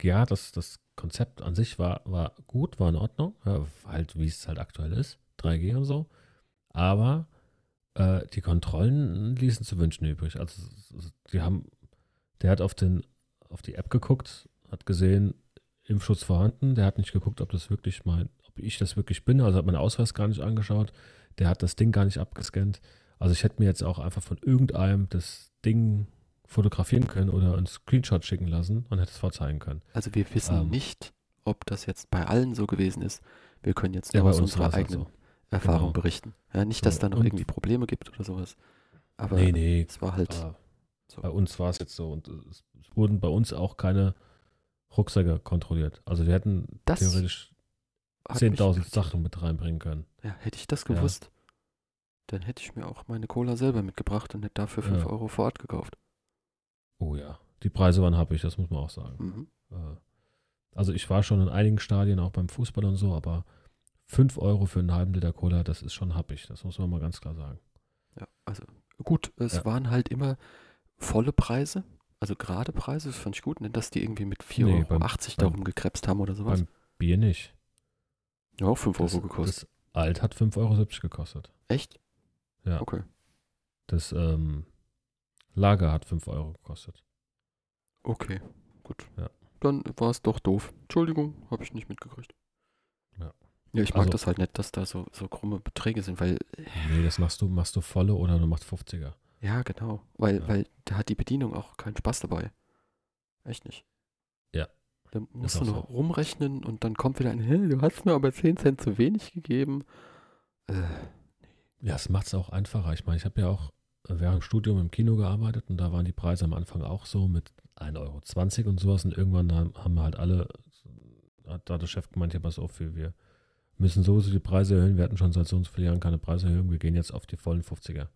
B: ja, das, das Konzept an sich war, war gut, war in Ordnung, ja, halt wie es halt aktuell ist, 3G und so. Aber äh, die Kontrollen ließen zu wünschen übrig. Also die haben, der hat auf den, auf die App geguckt, hat gesehen, Impfschutz vorhanden, der hat nicht geguckt, ob das wirklich mein, ob ich das wirklich bin, also hat meinen Ausweis gar nicht angeschaut, der hat das Ding gar nicht abgescannt. Also ich hätte mir jetzt auch einfach von irgendeinem das, Ding fotografieren können oder einen Screenshot schicken lassen und hätte es vorzeigen können.
A: Also wir wissen
B: Ähm.
A: nicht, ob das jetzt bei allen so gewesen ist. Wir können jetzt
B: Ja,
A: nur
B: bei
A: aus unserer
B: halt
A: eigenen
B: so.
A: Erfahrung
B: Genau.
A: berichten. Ja, nicht, dass
B: So,
A: da noch irgendwie Probleme gibt oder sowas. Aber
B: Nee, nee.
A: es war halt
B: Aber
A: so.
B: bei uns war es jetzt so und es, wurden bei uns auch keine Rucksäcke kontrolliert. Also wir hätten
A: Das
B: theoretisch
A: hat mich
B: 10.000
A: irritiert.
B: Sachen mit reinbringen können.
A: Ja, hätte ich das
B: Ja.
A: gewusst, dann hätte ich mir auch meine Cola selber mitgebracht und hätte dafür 5
B: Ja.
A: Euro vor Ort gekauft.
B: Oh ja. Die Preise waren happig, das muss man auch sagen.
A: Mhm.
B: Äh, Also ich war schon in einigen Stadien, auch beim Fußball und so, aber 5 Euro für einen halben Liter Cola, das ist schon happig. Das muss man mal ganz klar sagen.
A: Ja, also gut, es
B: Ja.
A: waren halt immer volle Preise, also gerade Preise, das fand ich gut, nicht, dass die irgendwie mit 4,80
B: Nee,
A: Euro
B: beim-
A: darum gekrebst haben oder sowas.
B: Beim Bier nicht.
A: ja, auch 5
B: Das,
A: Euro gekostet.
B: das Alt hat 5,70 Euro gekostet.
A: Echt?
B: Ja.
A: Okay.
B: Das ähm, Lager hat 5 Euro gekostet.
A: Okay, gut.
B: Ja.
A: Dann war es doch doof. Entschuldigung, habe ich nicht mitgekriegt.
B: Ja.
A: Ich mag
B: Also-
A: das halt nicht, dass da so, so krumme Beträge sind, weil,
B: Nee, das machst du, machst du volle oder du machst 50er.
A: ja, genau, weil,
B: Ja.
A: weil da hat die Bedienung auch keinen Spaß dabei. Echt nicht.
B: Ja.
A: Da musst du
B: so.
A: noch rumrechnen und dann kommt wieder ein, hey, du hast mir aber 10 Cent zu wenig gegeben. Äh,
B: Ja, es macht es auch einfacher. Ich meine, ich habe ja auch während dem Studium im Kino gearbeitet und da waren die Preise am Anfang auch so mit 1,20 Euro und sowas. Und irgendwann haben, haben halt alle, hat da der Chef gemeint, ja, pass auf, wir, wir müssen sowieso die Preise erhöhen. Wir hatten schon seit so und so vielen Jahren keine Preiserhöhung. Wir gehen jetzt auf die vollen 50er.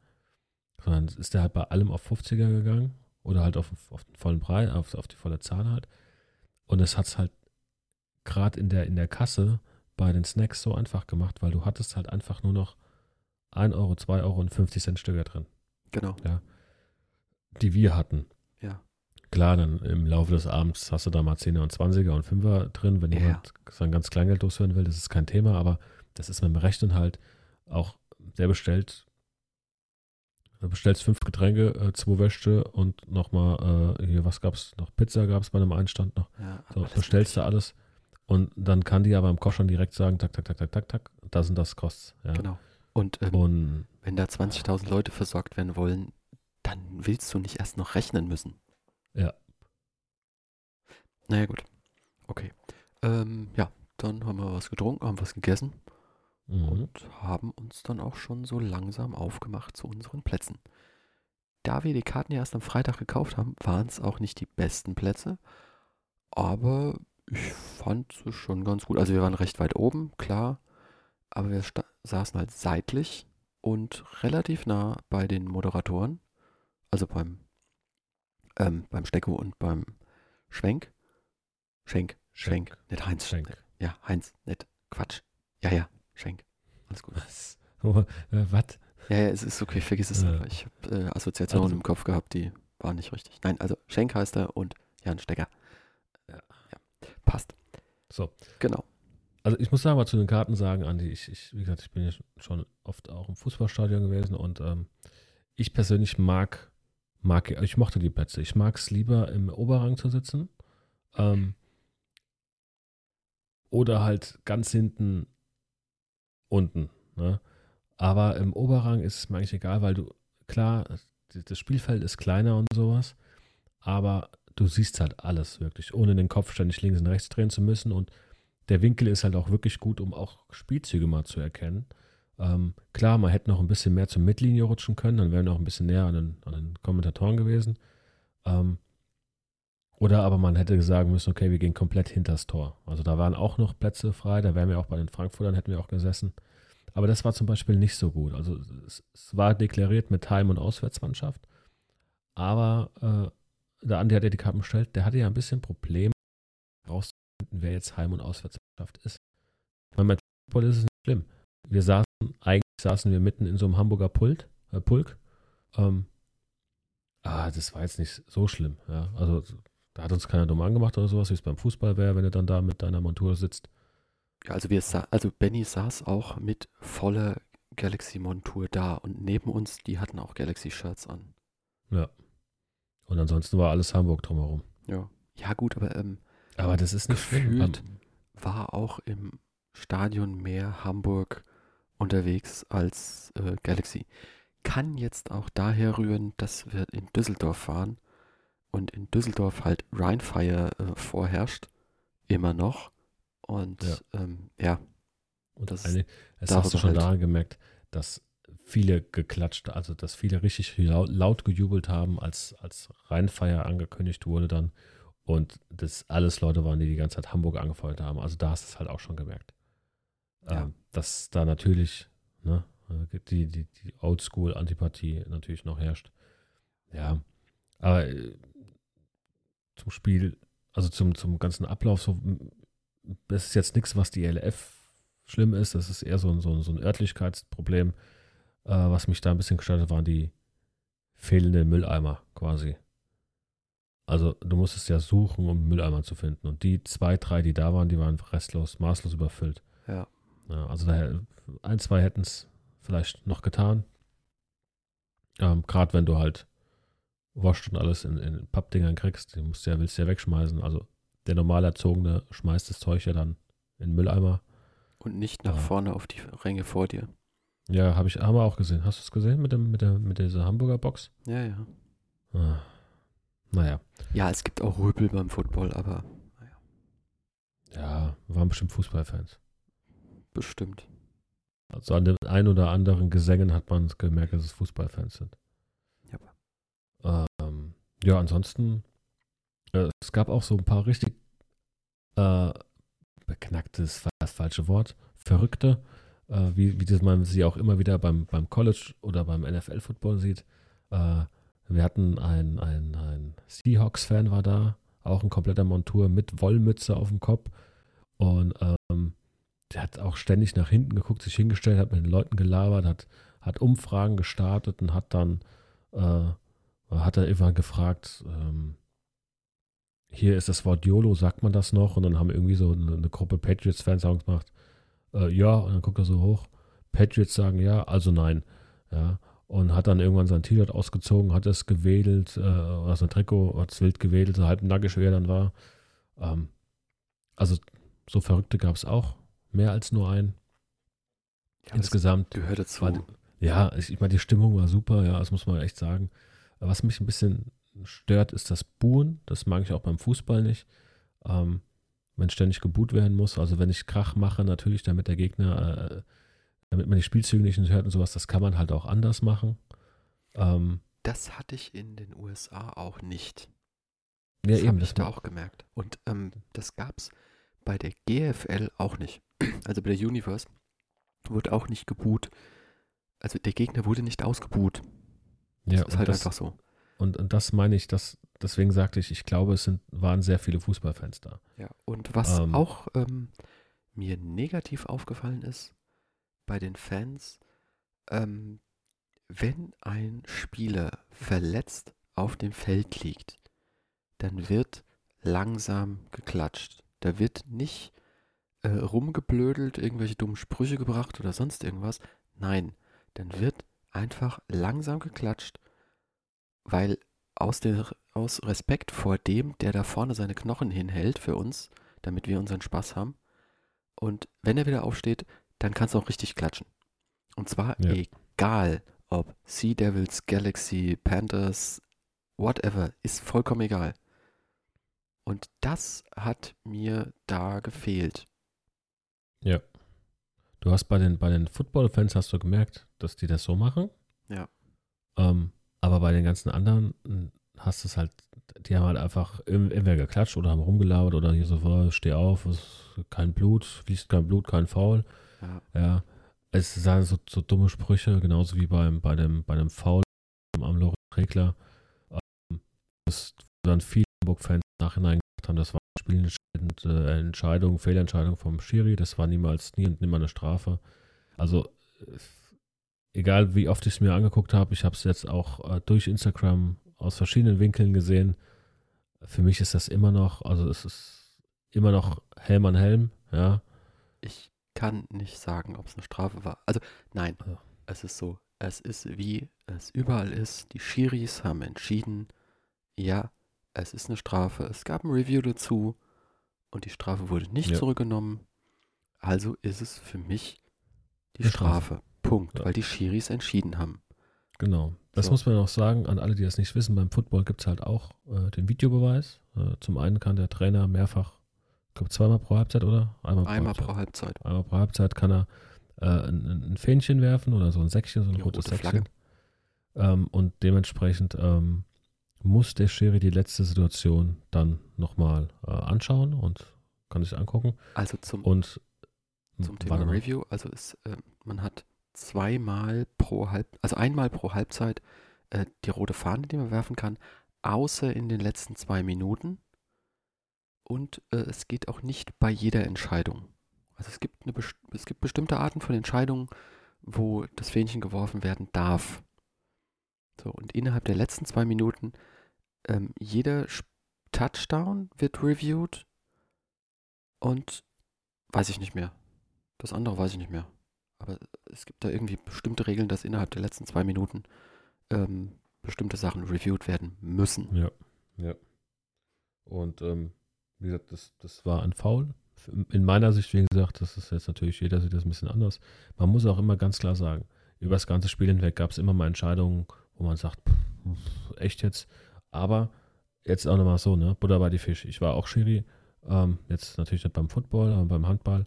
B: Sondern ist der halt bei allem auf 50er gegangen oder halt auf, auf den vollen Preis, auf, auf die volle Zahl halt. Und es hat es halt gerade in der, in der Kasse bei den Snacks so einfach gemacht, weil du hattest halt einfach nur noch 1 Euro, 2 Euro und 50 Cent Stücke drin,
A: genau,
B: die wir hatten. Klar, dann im Laufe des Abends hast du da mal 10er und 20er und 5er drin, wenn
A: Ja.
B: jemand sein ganz Kleingeld loswerden will, das ist kein Thema, aber das ist mit dem Rechnen halt auch, der bestellt, du bestellst fünf Getränke, äh, zwei Wäsche und nochmal, äh, hier, was gab's noch? Pizza gab's bei einem Einstand noch.
A: ja
B: So, bestellst du alles und dann kann die aber im Koschern direkt sagen, tak, tak, tak, tak, tak, tak, das und das kostet. Ja.
A: Genau. Und ähm,
B: Und
A: wenn da 20.000 Leute versorgt werden wollen, dann willst du nicht erst noch rechnen müssen.
B: Ja.
A: Naja, gut. Okay. Ähm, ja, dann haben wir was getrunken, haben was gegessen
B: mhm.
A: und haben uns dann auch schon so langsam aufgemacht zu unseren Plätzen. Da wir die Karten ja erst am Freitag gekauft haben, waren es auch nicht die besten Plätze, aber ich fand es schon ganz gut. Also wir waren recht weit oben, klar, aber wir saßen halt seitlich und relativ nah bei den Moderatoren, also beim, ähm, beim Stecko und beim Schwenk. Schenk, Schenk,
B: Schenk.
A: nicht Heinz.
B: Schenk.
A: Ja, Heinz, nicht Quatsch. Ja, ja, Schenk. Alles gut.
B: Was? Oh, äh, was?
A: Ja, ja, es ist okay, vergiss es
B: Ja.
A: einfach. Ich habe äh, Assoziationen
B: Also-
A: im Kopf gehabt, die waren nicht richtig. Nein, also Schenk heißt er und Jan Stecker.
B: Ja.
A: ja. Passt.
B: So.
A: Genau.
B: Also ich muss sagen, mal zu den Karten sagen, Andi, ich, ich, wie gesagt, ich bin ja schon oft auch im Fußballstadion gewesen und ähm, ich persönlich mag, mag, ich mochte die Plätze. Ich mag es lieber im Oberrang zu sitzen. Ähm, oder halt ganz hinten unten. Ne? Aber im Oberrang ist es mir eigentlich egal, weil du, klar, das Spielfeld ist kleiner und sowas, aber du siehst halt alles wirklich, ohne den Kopf ständig links und rechts drehen zu müssen und der Winkel ist halt auch wirklich gut, um auch Spielzüge mal zu erkennen. Ähm, klar, man hätte noch ein bisschen mehr zur Mittellinie rutschen können, dann wären wir noch ein bisschen näher an den, an den Kommentatoren gewesen. Ähm, oder aber man hätte sagen müssen, okay, wir gehen komplett hinters Tor. Also da waren auch noch Plätze frei, da wären wir auch bei den Frankfurtern, hätten wir auch gesessen. Aber das war zum Beispiel nicht so gut. Also es, es war deklariert mit Heim- und Auswärtsmannschaft. Aber äh, der Andi hat ja die Karten bestellt, der hatte ja ein bisschen Probleme rauszufinden, wer jetzt Heim- und Auswärtsmannschaft ist. Bei Football ist es nicht schlimm. Wir saßen, eigentlich saßen wir mitten in so einem Hamburger Pult, äh, Pulk. Ähm, ah, das war jetzt nicht so schlimm. Ja. Also da hat uns keiner dumm angemacht oder sowas, wie es beim Fußball wäre, wenn du dann da mit deiner Montur sitzt.
A: Ja, also wir also Benny saß auch mit voller Galaxy-Montur da und neben uns, die hatten auch Galaxy-Shirts an.
B: Ja. Und ansonsten war alles Hamburg drumherum.
A: Ja. Ja, gut, aber ähm,
B: Aber das ist nicht schlimm.
A: Gefühlt.
B: Ähm,
A: war auch im Stadion mehr Hamburg unterwegs als äh, Galaxy. kann jetzt auch daher rühren, dass wir in Düsseldorf waren und in Düsseldorf halt Rheinfire äh, vorherrscht, immer noch. Und ja, ähm, ja
B: und das, eine, das hast du schon halt. daran gemerkt, dass viele geklatscht, also dass viele richtig laut, laut gejubelt haben, als, als Rheinfeier angekündigt wurde dann. Und das alles Leute waren, die die ganze Zeit Hamburg angefeuert haben. Also da hast du es halt auch schon gemerkt. Ja. Ähm, dass da natürlich ne, die, die, die Oldschool-Antipathie natürlich noch herrscht. Ja, aber äh, zum Spiel, also zum, zum ganzen Ablauf, so, das ist jetzt nichts, was die LF schlimm ist. Das ist eher so, ein, so, ein, so ein Örtlichkeitsproblem. Äh, was mich da ein bisschen gestört hat, waren die fehlenden Mülleimer quasi. Also du musstest ja suchen, um Mülleimer zu finden. Und die zwei, drei, die da waren, die waren restlos, maßlos überfüllt.
A: Ja.
B: Ja also daher, ein, zwei hätten es vielleicht noch getan. Ähm, Gerade wenn du halt Wurst und alles in, in Pappdingern kriegst, die musst du ja, willst du ja wegschmeißen. Also der normal Erzogene schmeißt das Zeug ja dann in den Mülleimer.
A: Und nicht nach ja. vorne auf die Ränge vor dir.
B: Ja, habe ich, haben wir auch gesehen. Hast du es gesehen mit, dem, mit, der, mit dieser Hamburger Box?
A: Ja, ja.
B: Ah. Naja.
A: Ja, es gibt auch Rüpel beim Football, aber naja.
B: Ja, waren bestimmt Fußballfans.
A: Bestimmt.
B: Also an den ein oder anderen Gesängen hat man gemerkt, dass es Fußballfans sind.
A: Ja.
B: Ähm, ja, ansonsten, äh, es gab auch so ein paar richtig äh, beknacktes, war das falsche Wort, verrückte, äh, wie, wie man sie auch immer wieder beim, beim College oder beim NFL-Football sieht. Äh, wir hatten ein, ein, ein Seahawks-Fan war da, auch ein kompletter Montur mit Wollmütze auf dem Kopf. Und ähm, der hat auch ständig nach hinten geguckt, sich hingestellt, hat mit den Leuten gelabert, hat, hat Umfragen gestartet und hat dann, äh, hat er irgendwann gefragt, ähm, hier ist das Wort YOLO, sagt man das noch? Und dann haben irgendwie so eine, eine Gruppe Patriots-Fans gemacht, äh, ja, und dann guckt er so hoch, Patriots sagen ja, also nein. Ja, und hat dann irgendwann sein T-Shirt ausgezogen, hat es gewedelt, äh, oder sein Trikot, hat es wild gewedelt, so halb nackig, wie er dann war. Ähm, also so Verrückte gab es auch, mehr als nur einen. Ja, Insgesamt.
A: Gehört dazu.
B: War, ja, ich, ich meine, die Stimmung war super, ja, das muss man echt sagen. Was mich ein bisschen stört, ist das Buhen. Das mag ich auch beim Fußball nicht. Ähm, wenn ständig geboot werden muss. Also wenn ich Krach mache, natürlich, damit der Gegner, äh, damit man die Spielzüge nicht hört und sowas, das kann man halt auch anders machen. Ähm,
A: das hatte ich in den USA auch nicht.
B: Das ja, habe
A: ich da auch gemerkt. Und ähm, das gab es bei der GFL auch nicht. Also bei der Universe wurde auch nicht geboot. Also der Gegner wurde nicht ausgebuht.
B: Das ja, ist halt das, einfach so. Und, und das meine ich, das, deswegen sagte ich, ich glaube, es sind, waren sehr viele Fußballfans da.
A: Ja, und was ähm, auch ähm, mir negativ aufgefallen ist bei den Fans, ähm, wenn ein Spieler verletzt auf dem Feld liegt, dann wird langsam geklatscht. Da wird nicht äh, rumgeblödelt, irgendwelche dummen Sprüche gebracht oder sonst irgendwas. Nein, dann wird einfach langsam geklatscht weil aus, der, aus Respekt vor dem, der da vorne seine Knochen hinhält für uns, damit wir unseren Spaß haben. Und wenn er wieder aufsteht, dann kannst du auch richtig klatschen. Und zwar ja. egal, ob Sea Devils, Galaxy, Panthers, whatever, ist vollkommen egal. Und das hat mir da gefehlt.
B: Ja. Du hast bei den, bei den Football-Fans hast du gemerkt, dass die das so machen.
A: Ja.
B: Ähm, aber bei den ganzen anderen hm, hast du es halt, die haben halt einfach entweder geklatscht oder haben rumgelabert oder hier so, oh, steh auf, kein Blut, fließt kein Blut, kein Foul. Ja. ja. Es sind so, so dumme Sprüche, genauso wie beim, bei dem, bei dem Foul am Lorenz Regler. Ähm, das dann viele Hamburg-Fans nachhinein gesagt haben, das war spielende äh, Entscheidung, Fehlentscheidung vom Schiri, das war niemals, nie und nimmer eine Strafe. Also egal wie oft ich es mir angeguckt habe, ich habe es jetzt auch äh, durch Instagram aus verschiedenen Winkeln gesehen. Für mich ist das immer noch, also es ist immer noch Helm an Helm, ja.
A: Ich kann nicht sagen, ob es eine Strafe war. Also nein, ja. es ist so. Es ist wie es überall ist. Die Schiris haben entschieden, ja, es ist eine Strafe. Es gab ein Review dazu und die Strafe wurde nicht ja. zurückgenommen. Also ist es für mich die Strafe. Strafe. Punkt, ja. weil die Schiris entschieden haben.
B: Genau. Das
A: So.
B: muss man noch sagen, an alle, die das nicht wissen, beim Football gibt es halt auch äh, den Videobeweis. Äh, zum einen kann der Trainer mehrfach, ich glaube zweimal pro Halbzeit, oder? Einmal
A: Einmal
B: Halbzeit.
A: pro Halbzeit.
B: Einmal pro Halbzeit kann er äh, ein, ein Fähnchen werfen oder so ein Säckchen, so ein rotes. Säckchen. Ähm, und dementsprechend ähm, muss der Schiri die letzte Situation dann nochmal äh, anschauen und kann sich angucken.
A: Also zum,
B: Und
A: zum Thema. Review, also ist, äh, man hat zweimal pro Halb, also einmal pro Halbzeit äh, die rote Fahne, die man werfen kann, außer in den letzten zwei Minuten. Und äh, es geht auch nicht bei jeder Entscheidung. Also es gibt, eine, es gibt bestimmte Arten von Entscheidungen, wo das Fähnchen geworfen werden darf. So, und innerhalb der letzten zwei Minuten, ähm, jeder Touchdown wird reviewed und weiß ich nicht mehr. Das andere weiß ich nicht mehr. Aber es gibt da irgendwie bestimmte Regeln, dass innerhalb der letzten zwei Minuten ähm, bestimmte Sachen reviewed werden müssen.
B: Ja, ja. Und ähm, wie gesagt, das, das war ein Foul. In meiner Sicht, wie gesagt, das ist jetzt natürlich, jeder sieht das ein bisschen anders. Man muss auch immer ganz klar sagen, über das ganze Spiel hinweg gab es immer mal Entscheidungen, wo man sagt, pff, echt jetzt. Aber jetzt auch nochmal so, ne? Butter bei die Fisch. Ich war auch Schiri, ähm, jetzt natürlich nicht beim Football, aber beim Handball.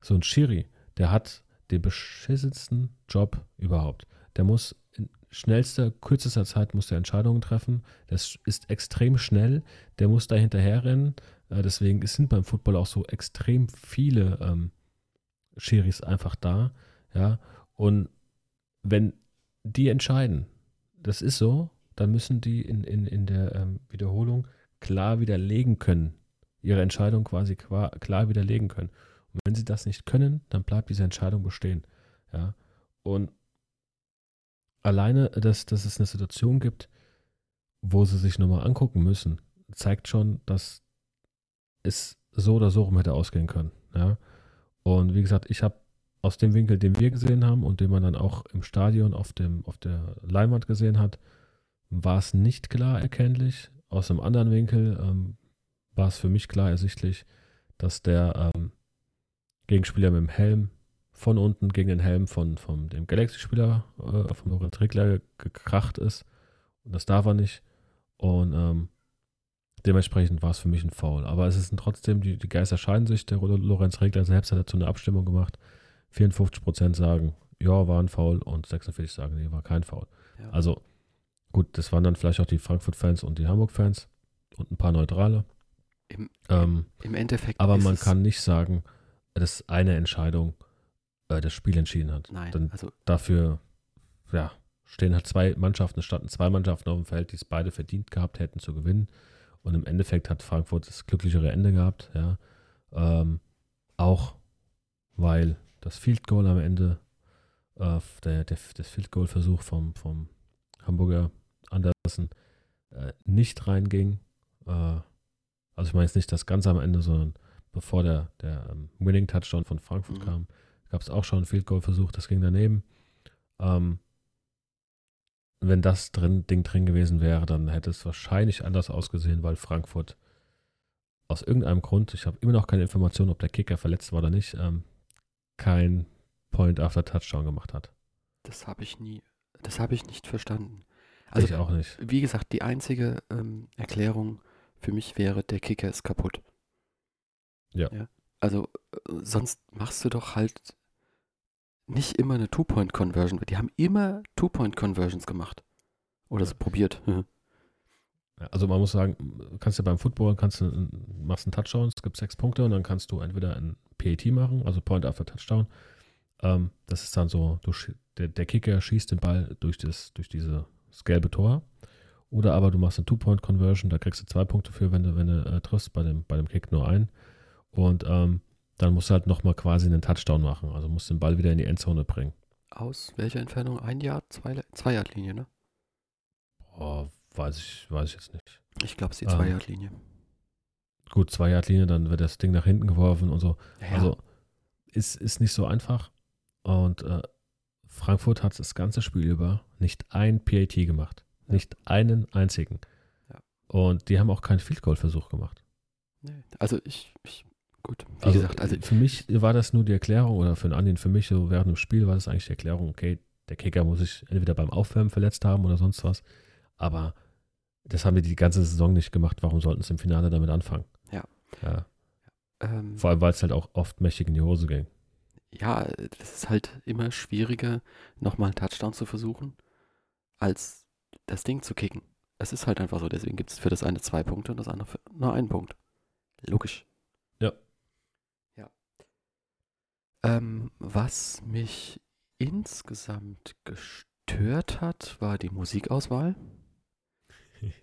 B: So ein Schiri, der hat den beschissensten Job überhaupt. Der muss in schnellster, kürzester Zeit muss der Entscheidungen treffen. Das ist extrem schnell. Der muss da hinterherrennen. Äh, deswegen sind beim Football auch so extrem viele ähm, Schiris einfach da. Ja, und wenn die entscheiden, das ist so, dann müssen die in, in, in der ähm, Wiederholung klar widerlegen können. Ihre Entscheidung quasi qua- klar widerlegen können. Und wenn sie das nicht können, dann bleibt diese Entscheidung bestehen. Ja. Und alleine, dass, dass es eine Situation gibt, wo sie sich nochmal angucken müssen, zeigt schon, dass es so oder so rum hätte ausgehen können. Ja. Und wie gesagt, ich habe aus dem Winkel, den wir gesehen haben und den man dann auch im Stadion auf, dem, auf der Leinwand gesehen hat, war es nicht klar erkenntlich. Aus einem anderen Winkel ähm, war es für mich klar ersichtlich, dass der ähm, Gegenspieler mit dem Helm von unten gegen den Helm von, von dem Galaxy-Spieler, äh, von Lorenz Rickler, ge- gekracht ist. Und das darf er nicht. Und ähm, dementsprechend war es für mich ein Foul. Aber es ist trotzdem, die, die Geister scheiden sich. Der Lorenz Regler selbst hat dazu eine Abstimmung gemacht. 54% sagen, ja, war ein Foul und 46 sagen, nee, war kein Foul.
A: Ja.
B: Also gut, das waren dann vielleicht auch die Frankfurt-Fans und die Hamburg-Fans und ein paar Neutrale.
A: Im,
B: Ähm,
A: Im Endeffekt
B: aber man kann nicht sagen, dass eine Entscheidung äh, das Spiel entschieden hat.
A: Nein,
B: Dann
A: also
B: dafür, ja, stehen halt zwei Mannschaften, standen zwei Mannschaften auf dem Feld, die es beide verdient gehabt hätten zu gewinnen. Und im Endeffekt hat Frankfurt das glücklichere Ende gehabt, ja. Ähm, auch weil das Field Goal am Ende, äh, der, der, das Field Goal Versuch vom, vom Hamburger Andersen äh, nicht reinging. Äh, also ich meine jetzt nicht das Ganze am Ende, sondern bevor der, der ähm, Winning Touchdown von Frankfurt
A: Mhm.
B: kam, gab es auch schon einen Field Goal Versuch, das ging daneben. Ähm, wenn das drin, Ding drin gewesen wäre, dann hätte es wahrscheinlich anders ausgesehen, weil Frankfurt aus irgendeinem Grund, ich habe immer noch keine Information, ob der Kicker verletzt war oder nicht, ähm, kein Point after Touchdown gemacht hat.
A: das habe ich nie, das habe ich nicht verstanden. Also
B: ich auch nicht.
A: wie gesagt, die einzige ähm, Erklärung für mich wäre, der Kicker ist kaputt.
B: Ja.
A: Also äh, sonst machst du doch halt nicht immer eine Two-Point-Conversion. Die haben immer Two-Point-Conversions gemacht. Oder so probiert.
B: Ja, Also man muss sagen, kannst du beim Football, kannst du, machst einen Touchdown, es gibt sechs Punkte und dann kannst du entweder ein PAT machen, also Point after Touchdown. Ähm, das ist dann so, du, der, der Kicker schießt den Ball durch, das, durch dieses gelbe Tor. Oder aber du machst eine Two-Point-Conversion, da kriegst du zwei Punkte für, wenn du, wenn du äh, triffst, bei dem, bei dem Kick nur ein. Und ähm, dann musst du halt nochmal quasi einen Touchdown machen. Also musst den Ball wieder in die Endzone bringen.
A: Aus welcher Entfernung? Ein Yard, zwei, zwei Yard Linie, ne?
B: Boah, weiß ich, weiß ich jetzt nicht.
A: Ich glaube, es ist die
B: Ähm,
A: zwei Yard Linie.
B: Gut, zwei Yard Linie, dann wird das Ding nach hinten geworfen und so.
A: Ja,
B: Also ist, ist nicht so einfach. Und äh, Frankfurt hat das ganze Spiel über nicht ein PAT gemacht.
A: Ja.
B: Nicht einen einzigen.
A: Ja.
B: Und die haben auch keinen Field Goal Versuch gemacht.
A: nee. also ich, ich gut, wie
B: also,
A: gesagt, also
B: für mich war das nur die Erklärung oder für den Andien, für mich so während dem Spiel war das eigentlich die Erklärung, okay, der Kicker muss sich entweder beim Aufwärmen verletzt haben oder sonst was. Aber das haben wir die ganze Saison nicht gemacht. Warum sollten es im Finale damit anfangen?
A: Ja.
B: ja.
A: Ähm,
B: Vor allem, weil es halt auch oft mächtig in die Hose ging.
A: ja, das ist halt immer schwieriger, nochmal einen Touchdown zu versuchen, als das Ding zu kicken. Es ist halt einfach so, deswegen gibt es für das eine zwei Punkte und das andere für nur einen Punkt. Logisch.
B: Ja.
A: Ja. Ähm, was mich insgesamt gestört hat, war die Musikauswahl.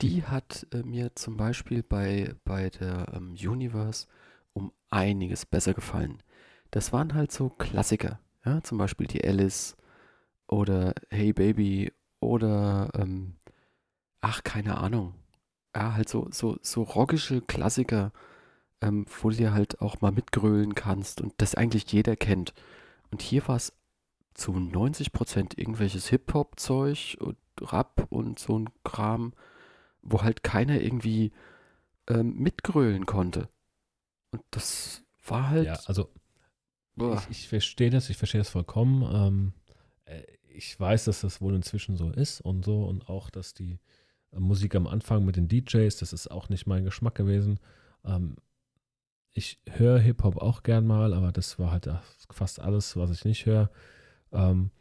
A: Die hat äh, mir zum Beispiel bei, bei der ähm, Universe um einiges besser gefallen. Das waren halt so Klassiker, ja, zum Beispiel die Alice oder Hey Baby oder ähm, ach, keine Ahnung. Ja, halt so, so, so rockische Klassiker, ähm, wo du dir halt auch mal mitgrölen kannst und das eigentlich jeder kennt. Und hier war es zu 90% irgendwelches Hip-Hop-Zeug und Rap und so ein Kram, wo halt keiner irgendwie ähm, mitgrölen konnte. Und das war halt.
B: Ja, also
A: boah,
B: ich, ich verstehe das, ich verstehe das vollkommen. Ähm, äh, ich weiß, dass das wohl inzwischen so ist und so und auch, dass die äh, Musik am Anfang mit den DJs, das ist auch nicht mein Geschmack gewesen. Ähm, ich höre Hip-Hop auch gern mal, aber das war halt fast alles, was ich nicht höre. Ähm,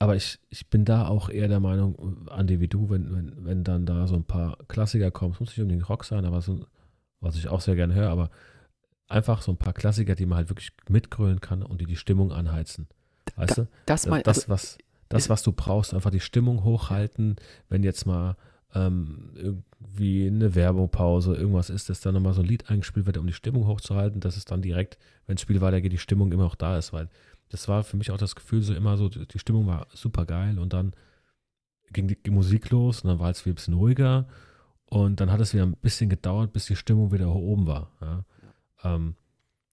B: aber ich, ich bin da auch eher der Meinung, Andi, wie du, wenn, wenn, wenn dann da so ein paar Klassiker kommen, es muss nicht unbedingt Rock sein, aber so, was ich auch sehr gerne höre, aber einfach so ein paar Klassiker, die man halt wirklich mitgrölen kann und die die Stimmung anheizen. Weißt
A: da,
B: du?
A: das mein,
B: das,
A: also,
B: was, das, was du brauchst, einfach die Stimmung hochhalten, wenn jetzt mal ähm, irgendwie eine Werbungpause, irgendwas ist, dass dann nochmal so ein Lied eingespielt wird, um die Stimmung hochzuhalten, dass es dann direkt, wenn das Spiel weitergeht, die Stimmung immer noch da ist, weil das war für mich auch das Gefühl so immer so, die Stimmung war super geil und dann ging die Musik los und dann war es wieder ein bisschen ruhiger und dann hat es wieder ein bisschen gedauert, bis die Stimmung wieder oben war. Ja. Ähm,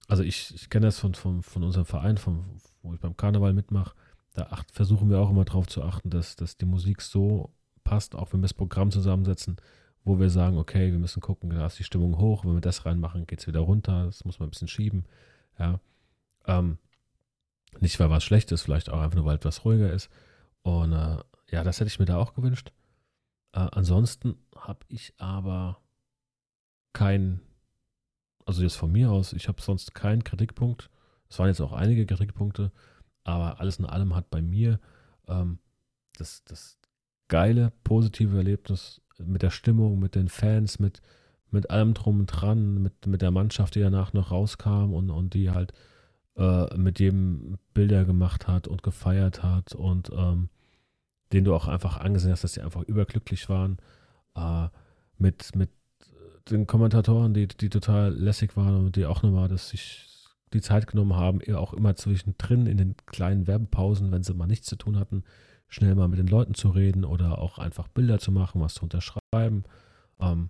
B: also ich, ich kenne das von, von, von unserem Verein, von, wo ich beim Karneval mitmache, da acht, versuchen wir auch immer darauf zu achten, dass, dass die Musik so passt, auch wenn wir das Programm zusammensetzen, wo wir sagen, okay, wir müssen gucken, da ist die Stimmung hoch, wenn wir das reinmachen, geht es wieder runter, das muss man ein bisschen schieben. Ja. Ähm, nicht, weil was schlecht ist, vielleicht auch einfach nur, weil etwas ruhiger ist. Und äh, ja, das hätte ich mir da auch gewünscht. Äh, ansonsten habe ich aber kein, also jetzt von mir aus, ich habe sonst keinen Kritikpunkt. Es waren jetzt auch einige Kritikpunkte, aber alles in allem hat bei mir ähm, das, das geile, positive Erlebnis mit der Stimmung, mit den Fans, mit, mit allem drum und dran, mit, mit der Mannschaft, die danach noch rauskam und, und die halt äh, mit jedem Bilder gemacht hat und gefeiert hat und ähm, den du auch einfach angesehen hast, dass die einfach überglücklich waren. Äh, mit, mit den Kommentatoren, die, die total lässig waren und die auch nochmal, dass sich die Zeit genommen haben, auch immer zwischendrin in den kleinen Werbepausen, wenn sie mal nichts zu tun hatten, schnell mal mit den Leuten zu reden oder auch einfach Bilder zu machen, was zu unterschreiben. Ähm,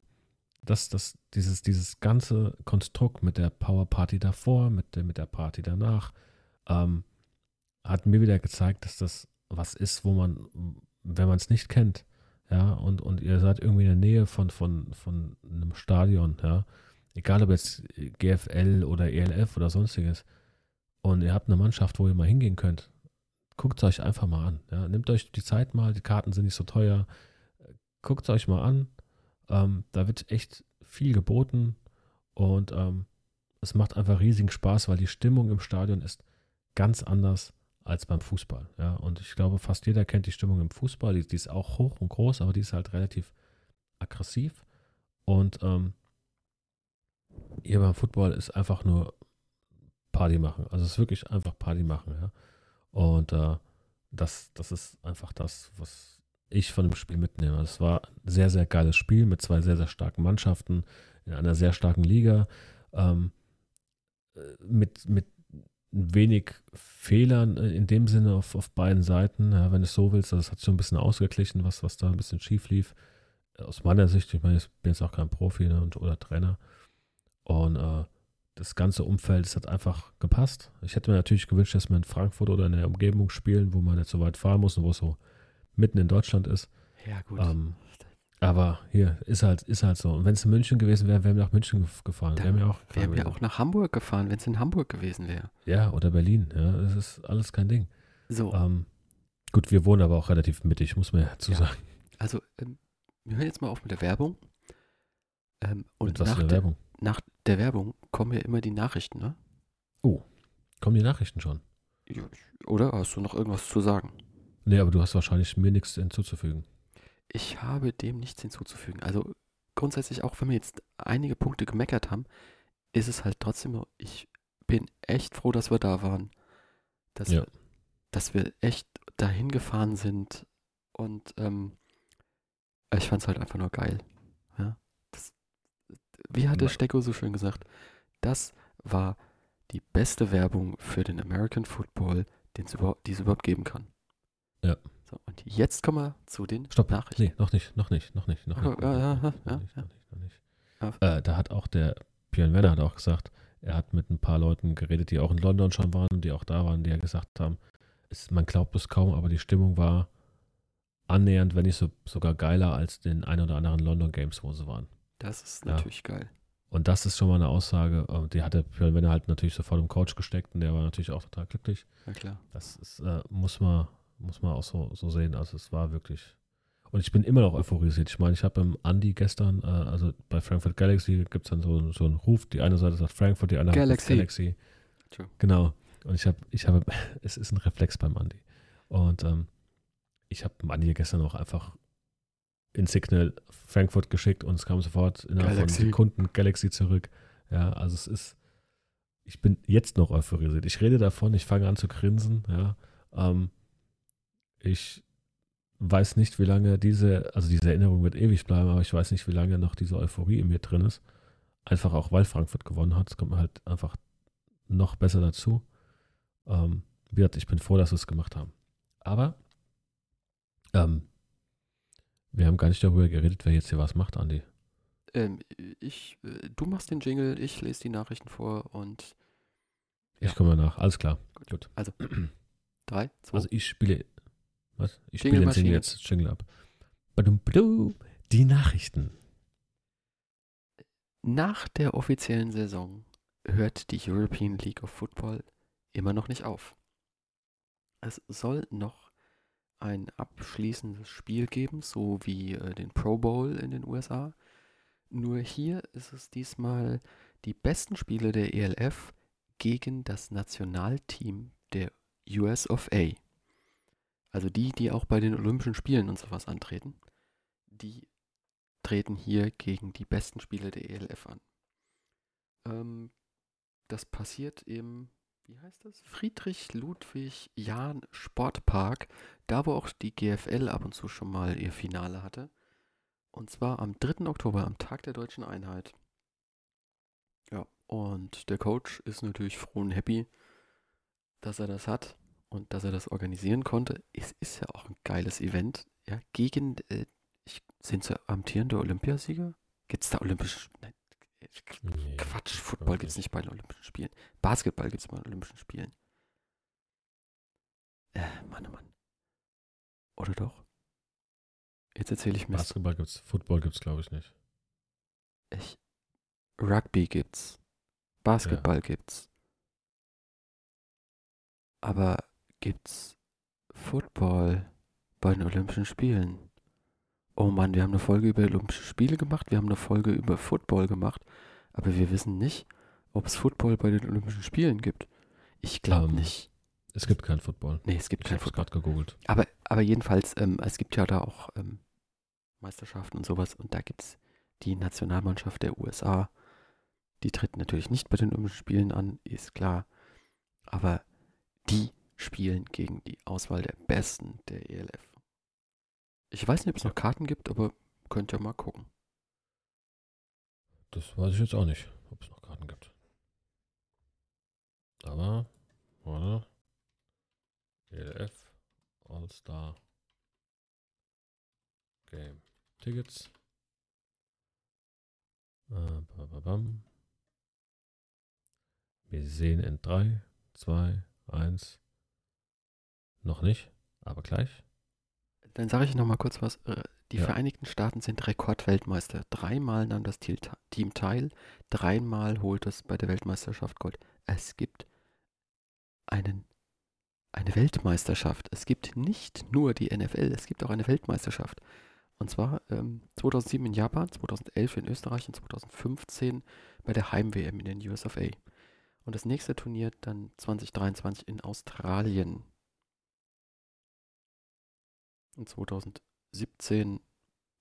B: das, das, dieses, dieses ganze Konstrukt mit der Power Party davor, mit der, mit der Party danach, ähm, hat mir wieder gezeigt, dass das was ist, wo man, wenn man es nicht kennt, ja, und, und ihr seid irgendwie in der Nähe von, von, von einem Stadion, ja, egal ob jetzt GFL oder ELF oder sonstiges, und ihr habt eine Mannschaft, wo ihr mal hingehen könnt, guckt es euch einfach mal an. Ja. Nehmt euch die Zeit mal, die Karten sind nicht so teuer, guckt es euch mal an. Ähm, da wird echt viel geboten und ähm, es macht einfach riesigen Spaß, weil die Stimmung im Stadion ist ganz anders als beim Fußball. Ja, und ich glaube, fast jeder kennt die Stimmung im Fußball. Die, die ist auch hoch und groß, aber die ist halt relativ aggressiv. Und ähm, hier beim Football ist einfach nur Party machen. Also es ist wirklich einfach Party machen. Ja. Und äh, das, das ist einfach das, was ich von dem Spiel mitnehme. Es war ein sehr, sehr geiles Spiel mit zwei sehr, sehr starken Mannschaften in einer sehr starken Liga. Ähm, mit, mit wenig Fehlern in dem Sinne auf, auf beiden Seiten, ja, wenn du es so willst. Das hat sich ein bisschen ausgeglichen, was, was da ein bisschen schief lief. Aus meiner Sicht, ich meine, ich bin jetzt auch kein Profi ne, und, oder Trainer. Und äh, das ganze Umfeld, das hat einfach gepasst. Ich hätte mir natürlich gewünscht, dass wir in Frankfurt oder in der Umgebung spielen, wo man nicht so weit fahren muss und wo es so mitten in Deutschland ist.
A: Ja, gut.
B: Ähm, aber hier ist halt, ist halt so. Und wenn es in München gewesen wäre, wären wir nach München gefahren. Wären wir auch,
A: wären wir auch nach Hamburg gefahren, wenn es in Hamburg gewesen wäre.
B: Ja, oder Berlin. Ja, das ist alles kein Ding.
A: So.
B: Ähm, Gut, wir wohnen aber auch relativ mittig, muss man ja dazu
A: Ja.
B: sagen.
A: Also, ähm, wir hören jetzt mal auf mit der Werbung. Ähm, und
B: Mit was
A: nach,
B: für
A: der,
B: Werbung?
A: nach der Werbung kommen ja immer die Nachrichten, ne?
B: Kommen die Nachrichten schon?
A: Oder hast du noch irgendwas zu sagen?
B: Nee, aber du hast wahrscheinlich mir nichts hinzuzufügen.
A: Ich habe dem nichts hinzuzufügen. Also grundsätzlich, auch wenn wir jetzt einige Punkte gemeckert haben, ist es halt trotzdem so, ich bin echt froh, dass wir da waren. Dass,
B: Ja.
A: wir, dass wir echt dahin gefahren sind. Und ähm, ich fand es halt einfach nur geil. Ja? Das, wie hat der Stecko so schön gesagt? Das war die beste Werbung für den American Football, den es überhaupt, die es überhaupt geben kann.
B: Ja.
A: So, und jetzt kommen wir zu den
B: Stopp.
A: Nachrichten.
B: Nee, noch nicht, noch nicht, noch nicht, noch nicht. Äh, da hat auch der Björn Werner hat auch gesagt, er hat mit ein paar Leuten geredet, die auch in London schon waren und die auch da waren, die ja gesagt haben, es, man glaubt es kaum, aber die Stimmung war annähernd, wenn nicht so, sogar geiler als den ein oder anderen London Games, wo sie waren.
A: Das ist
B: Ja.
A: natürlich geil.
B: Und das ist schon mal eine Aussage, äh, die hat der Björn Werner halt natürlich sofort im Coach gesteckt und der war natürlich auch total glücklich.
A: Ja klar.
B: Das ist, äh, muss man, muss man auch so, so sehen. Also es war wirklich. Und ich bin immer noch euphorisiert. Ich meine, ich habe beim Andy gestern, äh, also bei Frankfurt Galaxy gibt es dann so, so einen Ruf. Die eine Seite sagt Frankfurt, die andere sagt
A: Galaxy.
B: Galaxy.
A: True.
B: Genau. Und ich habe, ich habe, es ist ein Reflex beim Andy. Und ähm, ich habe Andy gestern auch einfach in Signal Frankfurt geschickt und es kam sofort innerhalb
A: Galaxy.
B: von Sekunden Galaxy zurück. Ja, also es ist, ich bin jetzt noch euphorisiert. Ich rede davon, ich fange an zu grinsen, ja. Ähm, ich weiß nicht, wie lange diese, also diese Erinnerung wird ewig bleiben, aber ich weiß nicht, wie lange noch diese Euphorie in mir drin ist. Einfach auch, weil Frankfurt gewonnen hat. Es kommt mir halt einfach noch besser dazu. Ähm, wie gesagt, ich bin froh, dass wir es gemacht haben. Aber ähm, wir haben gar nicht darüber geredet, wer jetzt hier was macht, Andi.
A: Ähm, ich, äh, du machst den Jingle, ich lese die Nachrichten vor und
B: Ich
A: Ja.
B: komme danach. Alles klar. Gut.
A: Also, drei, zwei,
B: Also ich spiele. Was? Ich spiele den. Jingle jetzt Jingle ab. Badum, badum. Die Nachrichten.
A: Nach der offiziellen Saison hört die European League of Football immer noch nicht auf. Es soll noch ein abschließendes Spiel geben, so wie äh, den Pro Bowl in den USA. Nur hier ist es diesmal die besten Spiele der ELF gegen das Nationalteam der US of A. Also die, die auch bei den Olympischen Spielen und sowas antreten. Die treten hier gegen die besten Spieler der ELF an. Ähm, das passiert im, wie heißt das? Friedrich Ludwig Jahn Sportpark, da wo auch die GFL ab und zu schon mal ihr Finale hatte. Und zwar am 3. Oktober, am Tag der deutschen Einheit. Ja, und der Coach ist natürlich froh und happy, dass er das hat und dass er das organisieren konnte. Es ist ja auch ein geiles Event, ja, gegen äh, ich, sind sie amtierende Olympiasieger? Gibt es da olympische... Nein,
B: Nee,
A: Quatsch, Football gibt es
B: nicht.
A: bei den Olympischen Spielen. Basketball gibt es bei den Olympischen Spielen. Äh, Mann, oh Mann. Oder doch? Jetzt erzähle ich Mist.
B: Basketball gibt's, Football gibt's, glaube ich, nicht.
A: Ich, Rugby gibt's. Basketball gibt's. Aber gibt's Football bei den Olympischen Spielen? Oh Mann, wir haben eine Folge über Olympische Spiele gemacht, wir haben eine Folge über Football gemacht, aber wir wissen nicht, ob es Football bei den Olympischen Spielen gibt. Ich glaube
B: Ähm,
A: nicht.
B: Es gibt kein Football.
A: Nee, es gibt
B: Ich
A: kein
B: habe es
A: Football.
B: gerade gegoogelt.
A: Aber, aber jedenfalls, ähm, es gibt ja da auch ähm, Meisterschaften und sowas und da gibt es die Nationalmannschaft der USA. Die tritt natürlich nicht bei den Olympischen Spielen an, ist klar. Aber die spielen gegen die Auswahl der Besten der ELF. Ich weiß nicht, ob es noch Karten gibt, aber könnt ihr mal gucken.
B: Das weiß ich jetzt auch nicht, ob es noch Karten gibt. Aber, warte. ELF All-Star Game Tickets. Äh. Wir sehen in 3, 2, 1. Noch nicht, aber gleich.
A: Dann sage ich noch mal kurz was. Äh, Die
B: Ja.
A: Vereinigten Staaten sind Rekordweltmeister. Dreimal nahm das Team teil, dreimal holt es bei der Weltmeisterschaft Gold. Es gibt einen, eine Weltmeisterschaft. Es gibt nicht nur die NFL, es gibt auch eine Weltmeisterschaft. Und zwar ähm, 2007 in Japan, 2011 in Österreich und 2015 bei der Heim-WM in den US of A. Und das nächste Turnier dann 2023 in Australien. Und 2017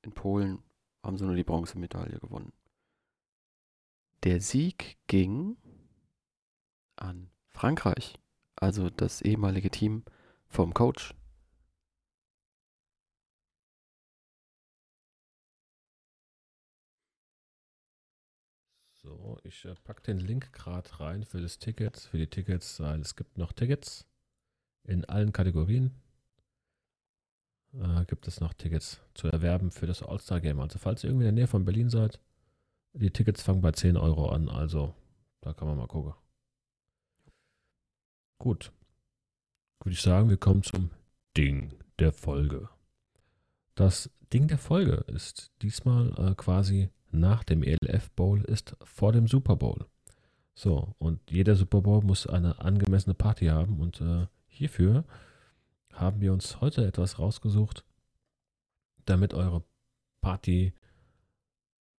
A: in Polen haben sie nur die Bronzemedaille gewonnen. Der Sieg ging an Frankreich, also das ehemalige Team vom Coach.
B: So, ich äh, packe den Link gerade rein für das Ticket, für die Tickets, weil es gibt noch Tickets in allen Kategorien. Äh, gibt es noch Tickets zu erwerben für das All-Star-Game. Also falls ihr irgendwie in der Nähe von Berlin seid, die Tickets fangen bei 10 Euro an, also da kann man mal gucken. Gut. Würde ich sagen, wir kommen zum Ding der Folge. Das Ding der Folge ist diesmal äh, quasi nach dem ELF Bowl, ist vor dem Super Bowl. So, und jeder Super Bowl muss eine angemessene Party haben und äh, hierfür haben wir uns heute etwas rausgesucht, damit eure Party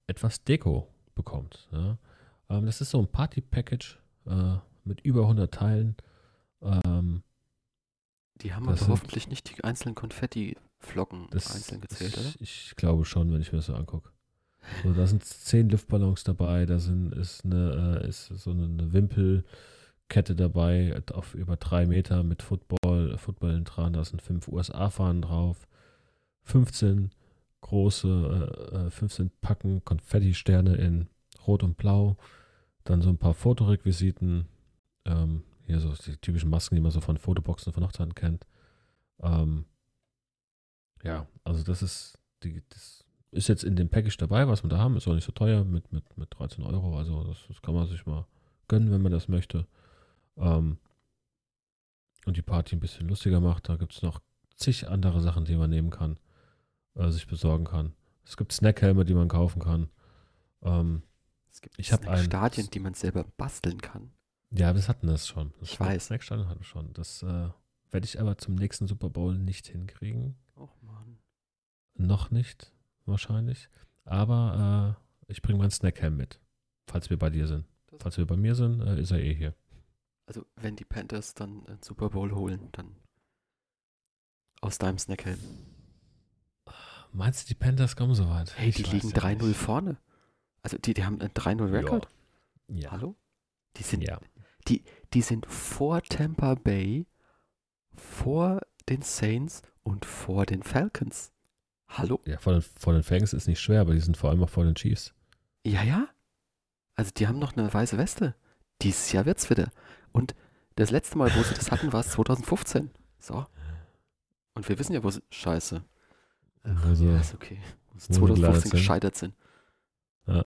B: etwas Deko bekommt. Ja. Ähm, das ist so ein Party-Package äh, mit über 100 Teilen. Ähm,
A: die haben aber hoffentlich nicht die einzelnen Konfetti-Flocken einzeln gezählt, oder?
B: Ich glaube schon, wenn ich mir das so angucke. So, da sind zehn Luftballons dabei, da sind, ist, eine, äh, ist so eine Wimpelkette dabei auf über drei Meter mit Football, Footballen dran, da sind fünf USA-Fahnen drauf, 15 große, äh, 15 äh, Packen Konfetti-Sterne in Rot und Blau, dann so ein paar Fotorequisiten, ähm, hier so die typischen Masken, die man so von Fotoboxen von Hochzeiten kennt. Ähm, ja, also das ist die, das ist jetzt in dem Package dabei, was wir da haben, ist auch nicht so teuer mit, mit, mit 13 Euro. Also das, das kann man sich mal gönnen, wenn man das möchte. Ähm, und die Party ein bisschen lustiger macht. Da gibt es noch zig andere Sachen, die man nehmen kann, äh, sich besorgen kann. Es gibt Snackhelme, die man kaufen kann. Ähm,
A: es gibt ich ein Stadien, die man selber basteln kann.
B: Ja, das hatten das schon.
A: Das ich weiß.
B: Snackstadion hatten wir schon. Das äh, werde ich aber zum nächsten Super Bowl nicht hinkriegen.
A: Och Mann.
B: Noch nicht wahrscheinlich. Aber äh, ich bringe meinen Snackham mit, falls wir bei dir sind. Das falls wir bei mir sind, äh, ist er eh hier.
A: Also wenn die Panthers dann einen Super Bowl holen, dann aus deinem Snackhelm.
B: Meinst du, die Panthers kommen so weit?
A: Hey, die liegen 3-0 vorne. Also die, die haben einen 3-0-Rekord.
B: Ja.
A: Hallo? Die sind,
B: ja.
A: die, die sind vor Tampa Bay, vor den Saints und vor den Falcons. Hallo?
B: Ja, vor den, vor den Fangs ist nicht schwer, aber die sind vor allem auch vor den Chiefs.
A: Ja, ja. Also die haben noch eine weiße Weste. Dieses Jahr wird's wieder. Und das letzte Mal, wo sie das hatten, war es 2015. So. Und wir wissen ja, wo sie. Scheiße.
B: Ach, also,
A: ja, ist okay. Wo sie 2015 gescheitert sind.
B: Ja.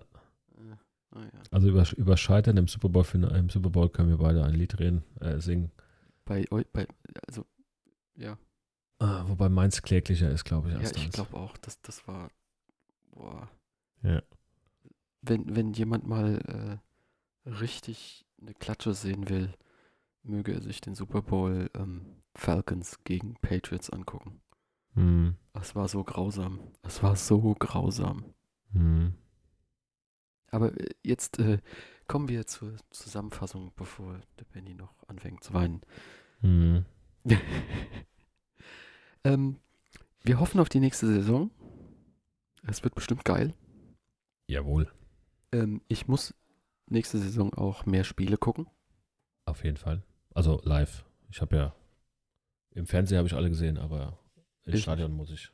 B: Oh, ja. Also über, über Scheitern im Super Bowl, im Super Bowl können wir beide ein Lied reden, äh, singen.
A: Bei, bei, also, ja.
B: Ah, wobei meins kläglicher ist, glaube ich.
A: Ja, ich glaube auch, dass das war. Boah.
B: Ja.
A: Wenn, wenn jemand mal äh, richtig eine Klatsche sehen will, möge er sich den Super Bowl ähm, Falcons gegen Patriots angucken.
B: Hm.
A: Es war so grausam. Es war so grausam.
B: Hm.
A: Aber äh, jetzt äh, kommen wir zur Zusammenfassung, bevor der Penny noch anfängt zu weinen.
B: Hm.
A: Ähm, wir hoffen auf die nächste Saison. Es wird bestimmt geil.
B: Jawohl.
A: Ähm, ich muss nächste Saison auch mehr Spiele gucken.
B: Auf jeden Fall. Also live. Ich habe ja im Fernsehen habe ich alle gesehen, aber im ich Stadion muss ich.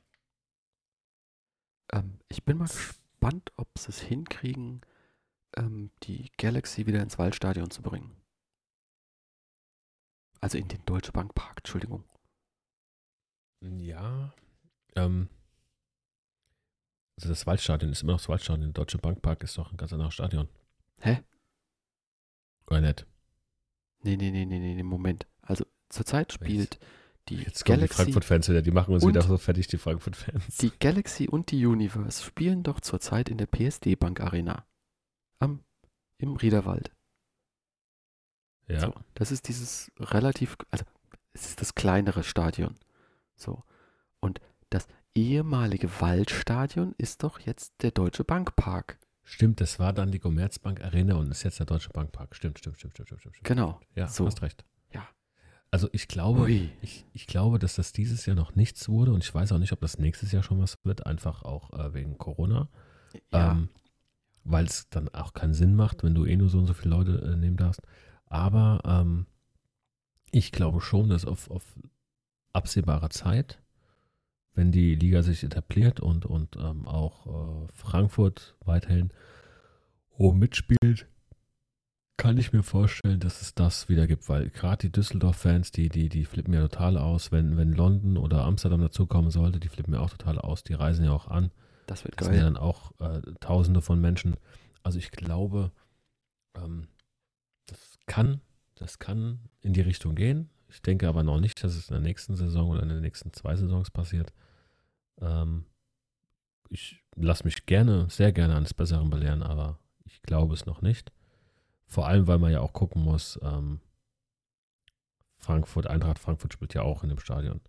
A: Ähm, ich bin mal gespannt, ob sie es hinkriegen, ähm, die Galaxy wieder ins Waldstadion zu bringen. Also in den Deutsche Bank Park, Entschuldigung.
B: Ja. Ähm, also das Waldstadion ist immer noch das Waldstadion. Der Deutsche Bankpark ist doch ein ganz anderes Stadion.
A: Hä?
B: Oder nicht?
A: Nee, nee, nee, nee, nee, Moment. Also zurzeit spielt die
B: Jetzt Galaxy die Frankfurt-Fans wieder, die machen uns wieder so fertig, die Frankfurt-Fans.
A: Die Galaxy und die Universe spielen doch zurzeit in der PSD Bank Arena. Am, im Riederwald.
B: Ja. So,
A: das ist dieses relativ, also es ist das kleinere Stadion. So. Und das ehemalige Waldstadion ist doch jetzt der Deutsche Bankpark.
B: Stimmt, das war dann die Commerzbank Arena und ist jetzt der Deutsche Bankpark. Stimmt, stimmt, stimmt, stimmt, stimmt. stimmt.
A: Genau.
B: Ja,
A: so.
B: hast recht.
A: Ja.
B: Also ich glaube, ich, ich glaube, dass das dieses Jahr noch nichts wurde und ich weiß auch nicht, ob das nächstes Jahr schon was wird, einfach auch äh, wegen Corona.
A: Ja.
B: Ähm, weil es dann auch keinen Sinn macht, wenn du eh nur so und so viele Leute äh, nehmen darfst. Aber ähm, ich glaube schon, dass auf, auf absehbarer Zeit, wenn die Liga sich etabliert und, und ähm, auch äh, Frankfurt weiterhin oben mitspielt, kann ich mir vorstellen, dass es das wieder gibt, weil gerade die Düsseldorf-Fans, die, die, die flippen ja total aus. Wenn, wenn London oder Amsterdam dazukommen sollte, die flippen ja auch total aus. Die reisen ja auch an.
A: das wird
B: Das sind ja
A: geil.
B: dann auch äh, Tausende von Menschen. Also ich glaube, ähm, das kann, das kann in die Richtung gehen. Ich denke aber noch nicht, dass es in der nächsten Saison oder in den nächsten zwei Saisons passiert. Ähm, ich lasse mich gerne, sehr gerne eines Besseren belehren, aber ich glaube es noch nicht. Vor allem, weil man ja auch gucken muss, ähm, Frankfurt, Eintracht Frankfurt spielt ja auch in dem Stadion.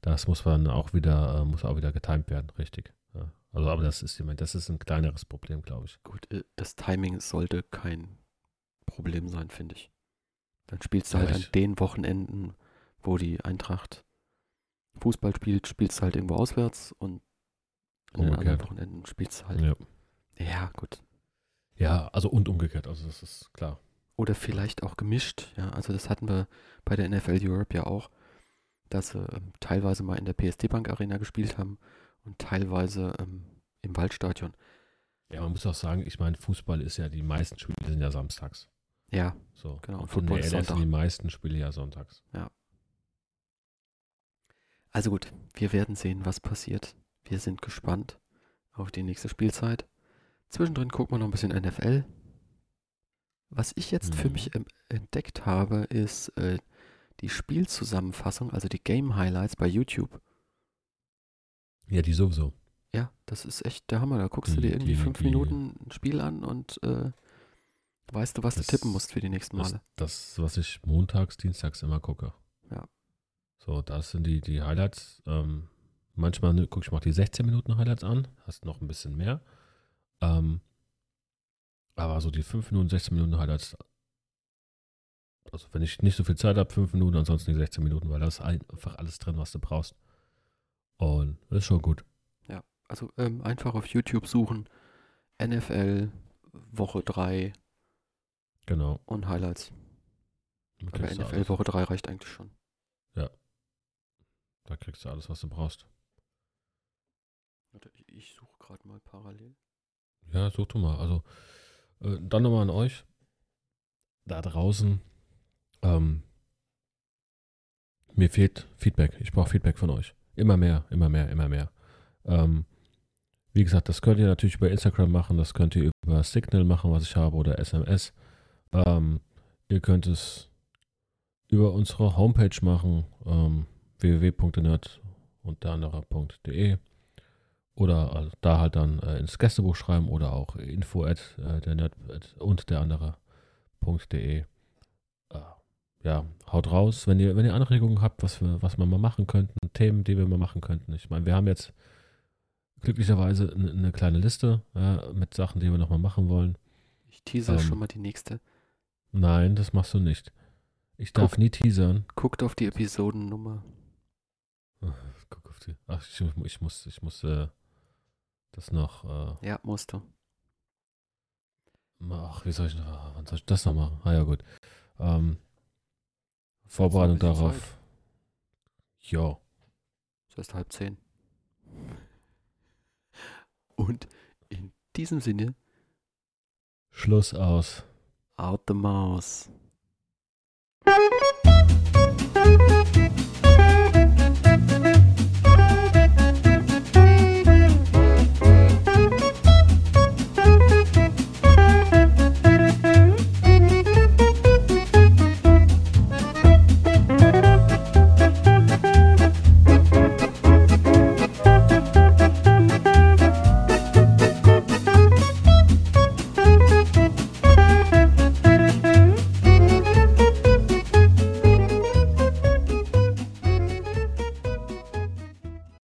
B: Das muss man auch wieder, äh, muss auch wieder getimt werden, richtig. Ja. Also, aber das ist, das ist ein kleineres Problem, glaube ich.
A: Gut, äh, das Timing sollte kein Problem sein, finde ich. Dann spielst du
B: Ja,
A: halt an den Wochenenden, wo die Eintracht Fußball spielt, spielst du halt irgendwo auswärts und an den anderen
B: Umgekehrt.
A: Wochenenden spielst du halt.
B: Ja.
A: Ja, gut.
B: ja, also und umgekehrt, also das ist klar.
A: Oder vielleicht auch gemischt, ja. Also das hatten wir bei der NFL Europe ja auch, dass sie ähm, teilweise mal in der PSD Bank Arena gespielt haben und teilweise ähm, im Waldstadion.
B: Ja, man muss auch sagen, ich meine, Fußball ist ja, die meisten Spiele sind ja samstags.
A: Ja,
B: So.
A: Genau,
B: Und
A: Football ist Sonntag.
B: die meisten Spiele ja sonntags.
A: also gut, wir werden sehen, was passiert. Wir sind gespannt auf die nächste Spielzeit. Zwischendrin gucken wir noch ein bisschen NFL. Was ich jetzt für
B: Mhm.
A: mich ähm, entdeckt habe, ist äh, die Spielzusammenfassung, also die Game Highlights bei YouTube.
B: Ja, die sowieso.
A: Ja, das ist echt der Hammer. Da guckst du
B: Die-
A: dir irgendwie
B: die-
A: fünf
B: die-
A: Minuten ein Spiel an und äh, weißt du, was
B: Das-
A: du tippen musst für die nächsten
B: Das,
A: Male.
B: das, was ich montags, dienstags immer gucke.
A: Ja.
B: So, das sind die, die Highlights. Ähm, manchmal gucke ich mal die 16 Minuten Highlights an. Hast noch ein bisschen mehr. Ähm, aber so die 5 Minuten, 16 Minuten Highlights. Also, wenn ich nicht so viel Zeit habe, 5 Minuten, ansonsten die 16 Minuten, weil da ist ein- einfach alles drin, was du brauchst. Und das ist schon gut.
A: Also ähm, einfach auf YouTube suchen. NFL Woche 3
B: Genau.
A: und Highlights.
B: Dann
A: Aber NFL. Woche 3 reicht eigentlich schon.
B: Da kriegst du alles, was du brauchst.
A: Warte, ich, ich suche gerade mal parallel.
B: Ja, such du mal. Also, äh, dann nochmal an euch. Da draußen. Ähm, mir fehlt Feedback. Ich brauche Feedback von euch. Immer mehr, immer mehr, immer mehr. Ähm, wie gesagt, das könnt ihr natürlich über Instagram machen, das könnt ihr über Signal machen, was ich habe, oder SMS. Ähm, ihr könnt es über unsere Homepage machen, ähm, www.nerd und der andere.de oder äh, da halt dann äh, ins Gästebuch schreiben oder auch info at, äh, der Nerd at, und der andere.de. Äh, ja, haut raus, wenn ihr, wenn ihr Anregungen habt, was wir, was wir mal machen könnten, Themen, die wir mal machen könnten. Ich meine, wir haben jetzt glücklicherweise eine, eine kleine Liste äh, mit Sachen, die wir nochmal machen wollen.
A: Ich teaser
B: Ähm.
A: schon mal die nächste.
B: Nein, das machst du nicht. Ich darf
A: Guck.
B: nie teasern.
A: Guckt auf die Episodennummer.
B: Guck auf die. Ach, ich, ich muss, ich muss äh, das noch. Äh,
A: Ja, musst du.
B: Ach, wie soll ich, wann soll ich das noch machen? Ah ja, gut. Ähm, Vorbereitung darauf. Ja.
A: Es ist halb zehn. Und in diesem Sinne,
B: Schluss aus.
A: Out the mouse.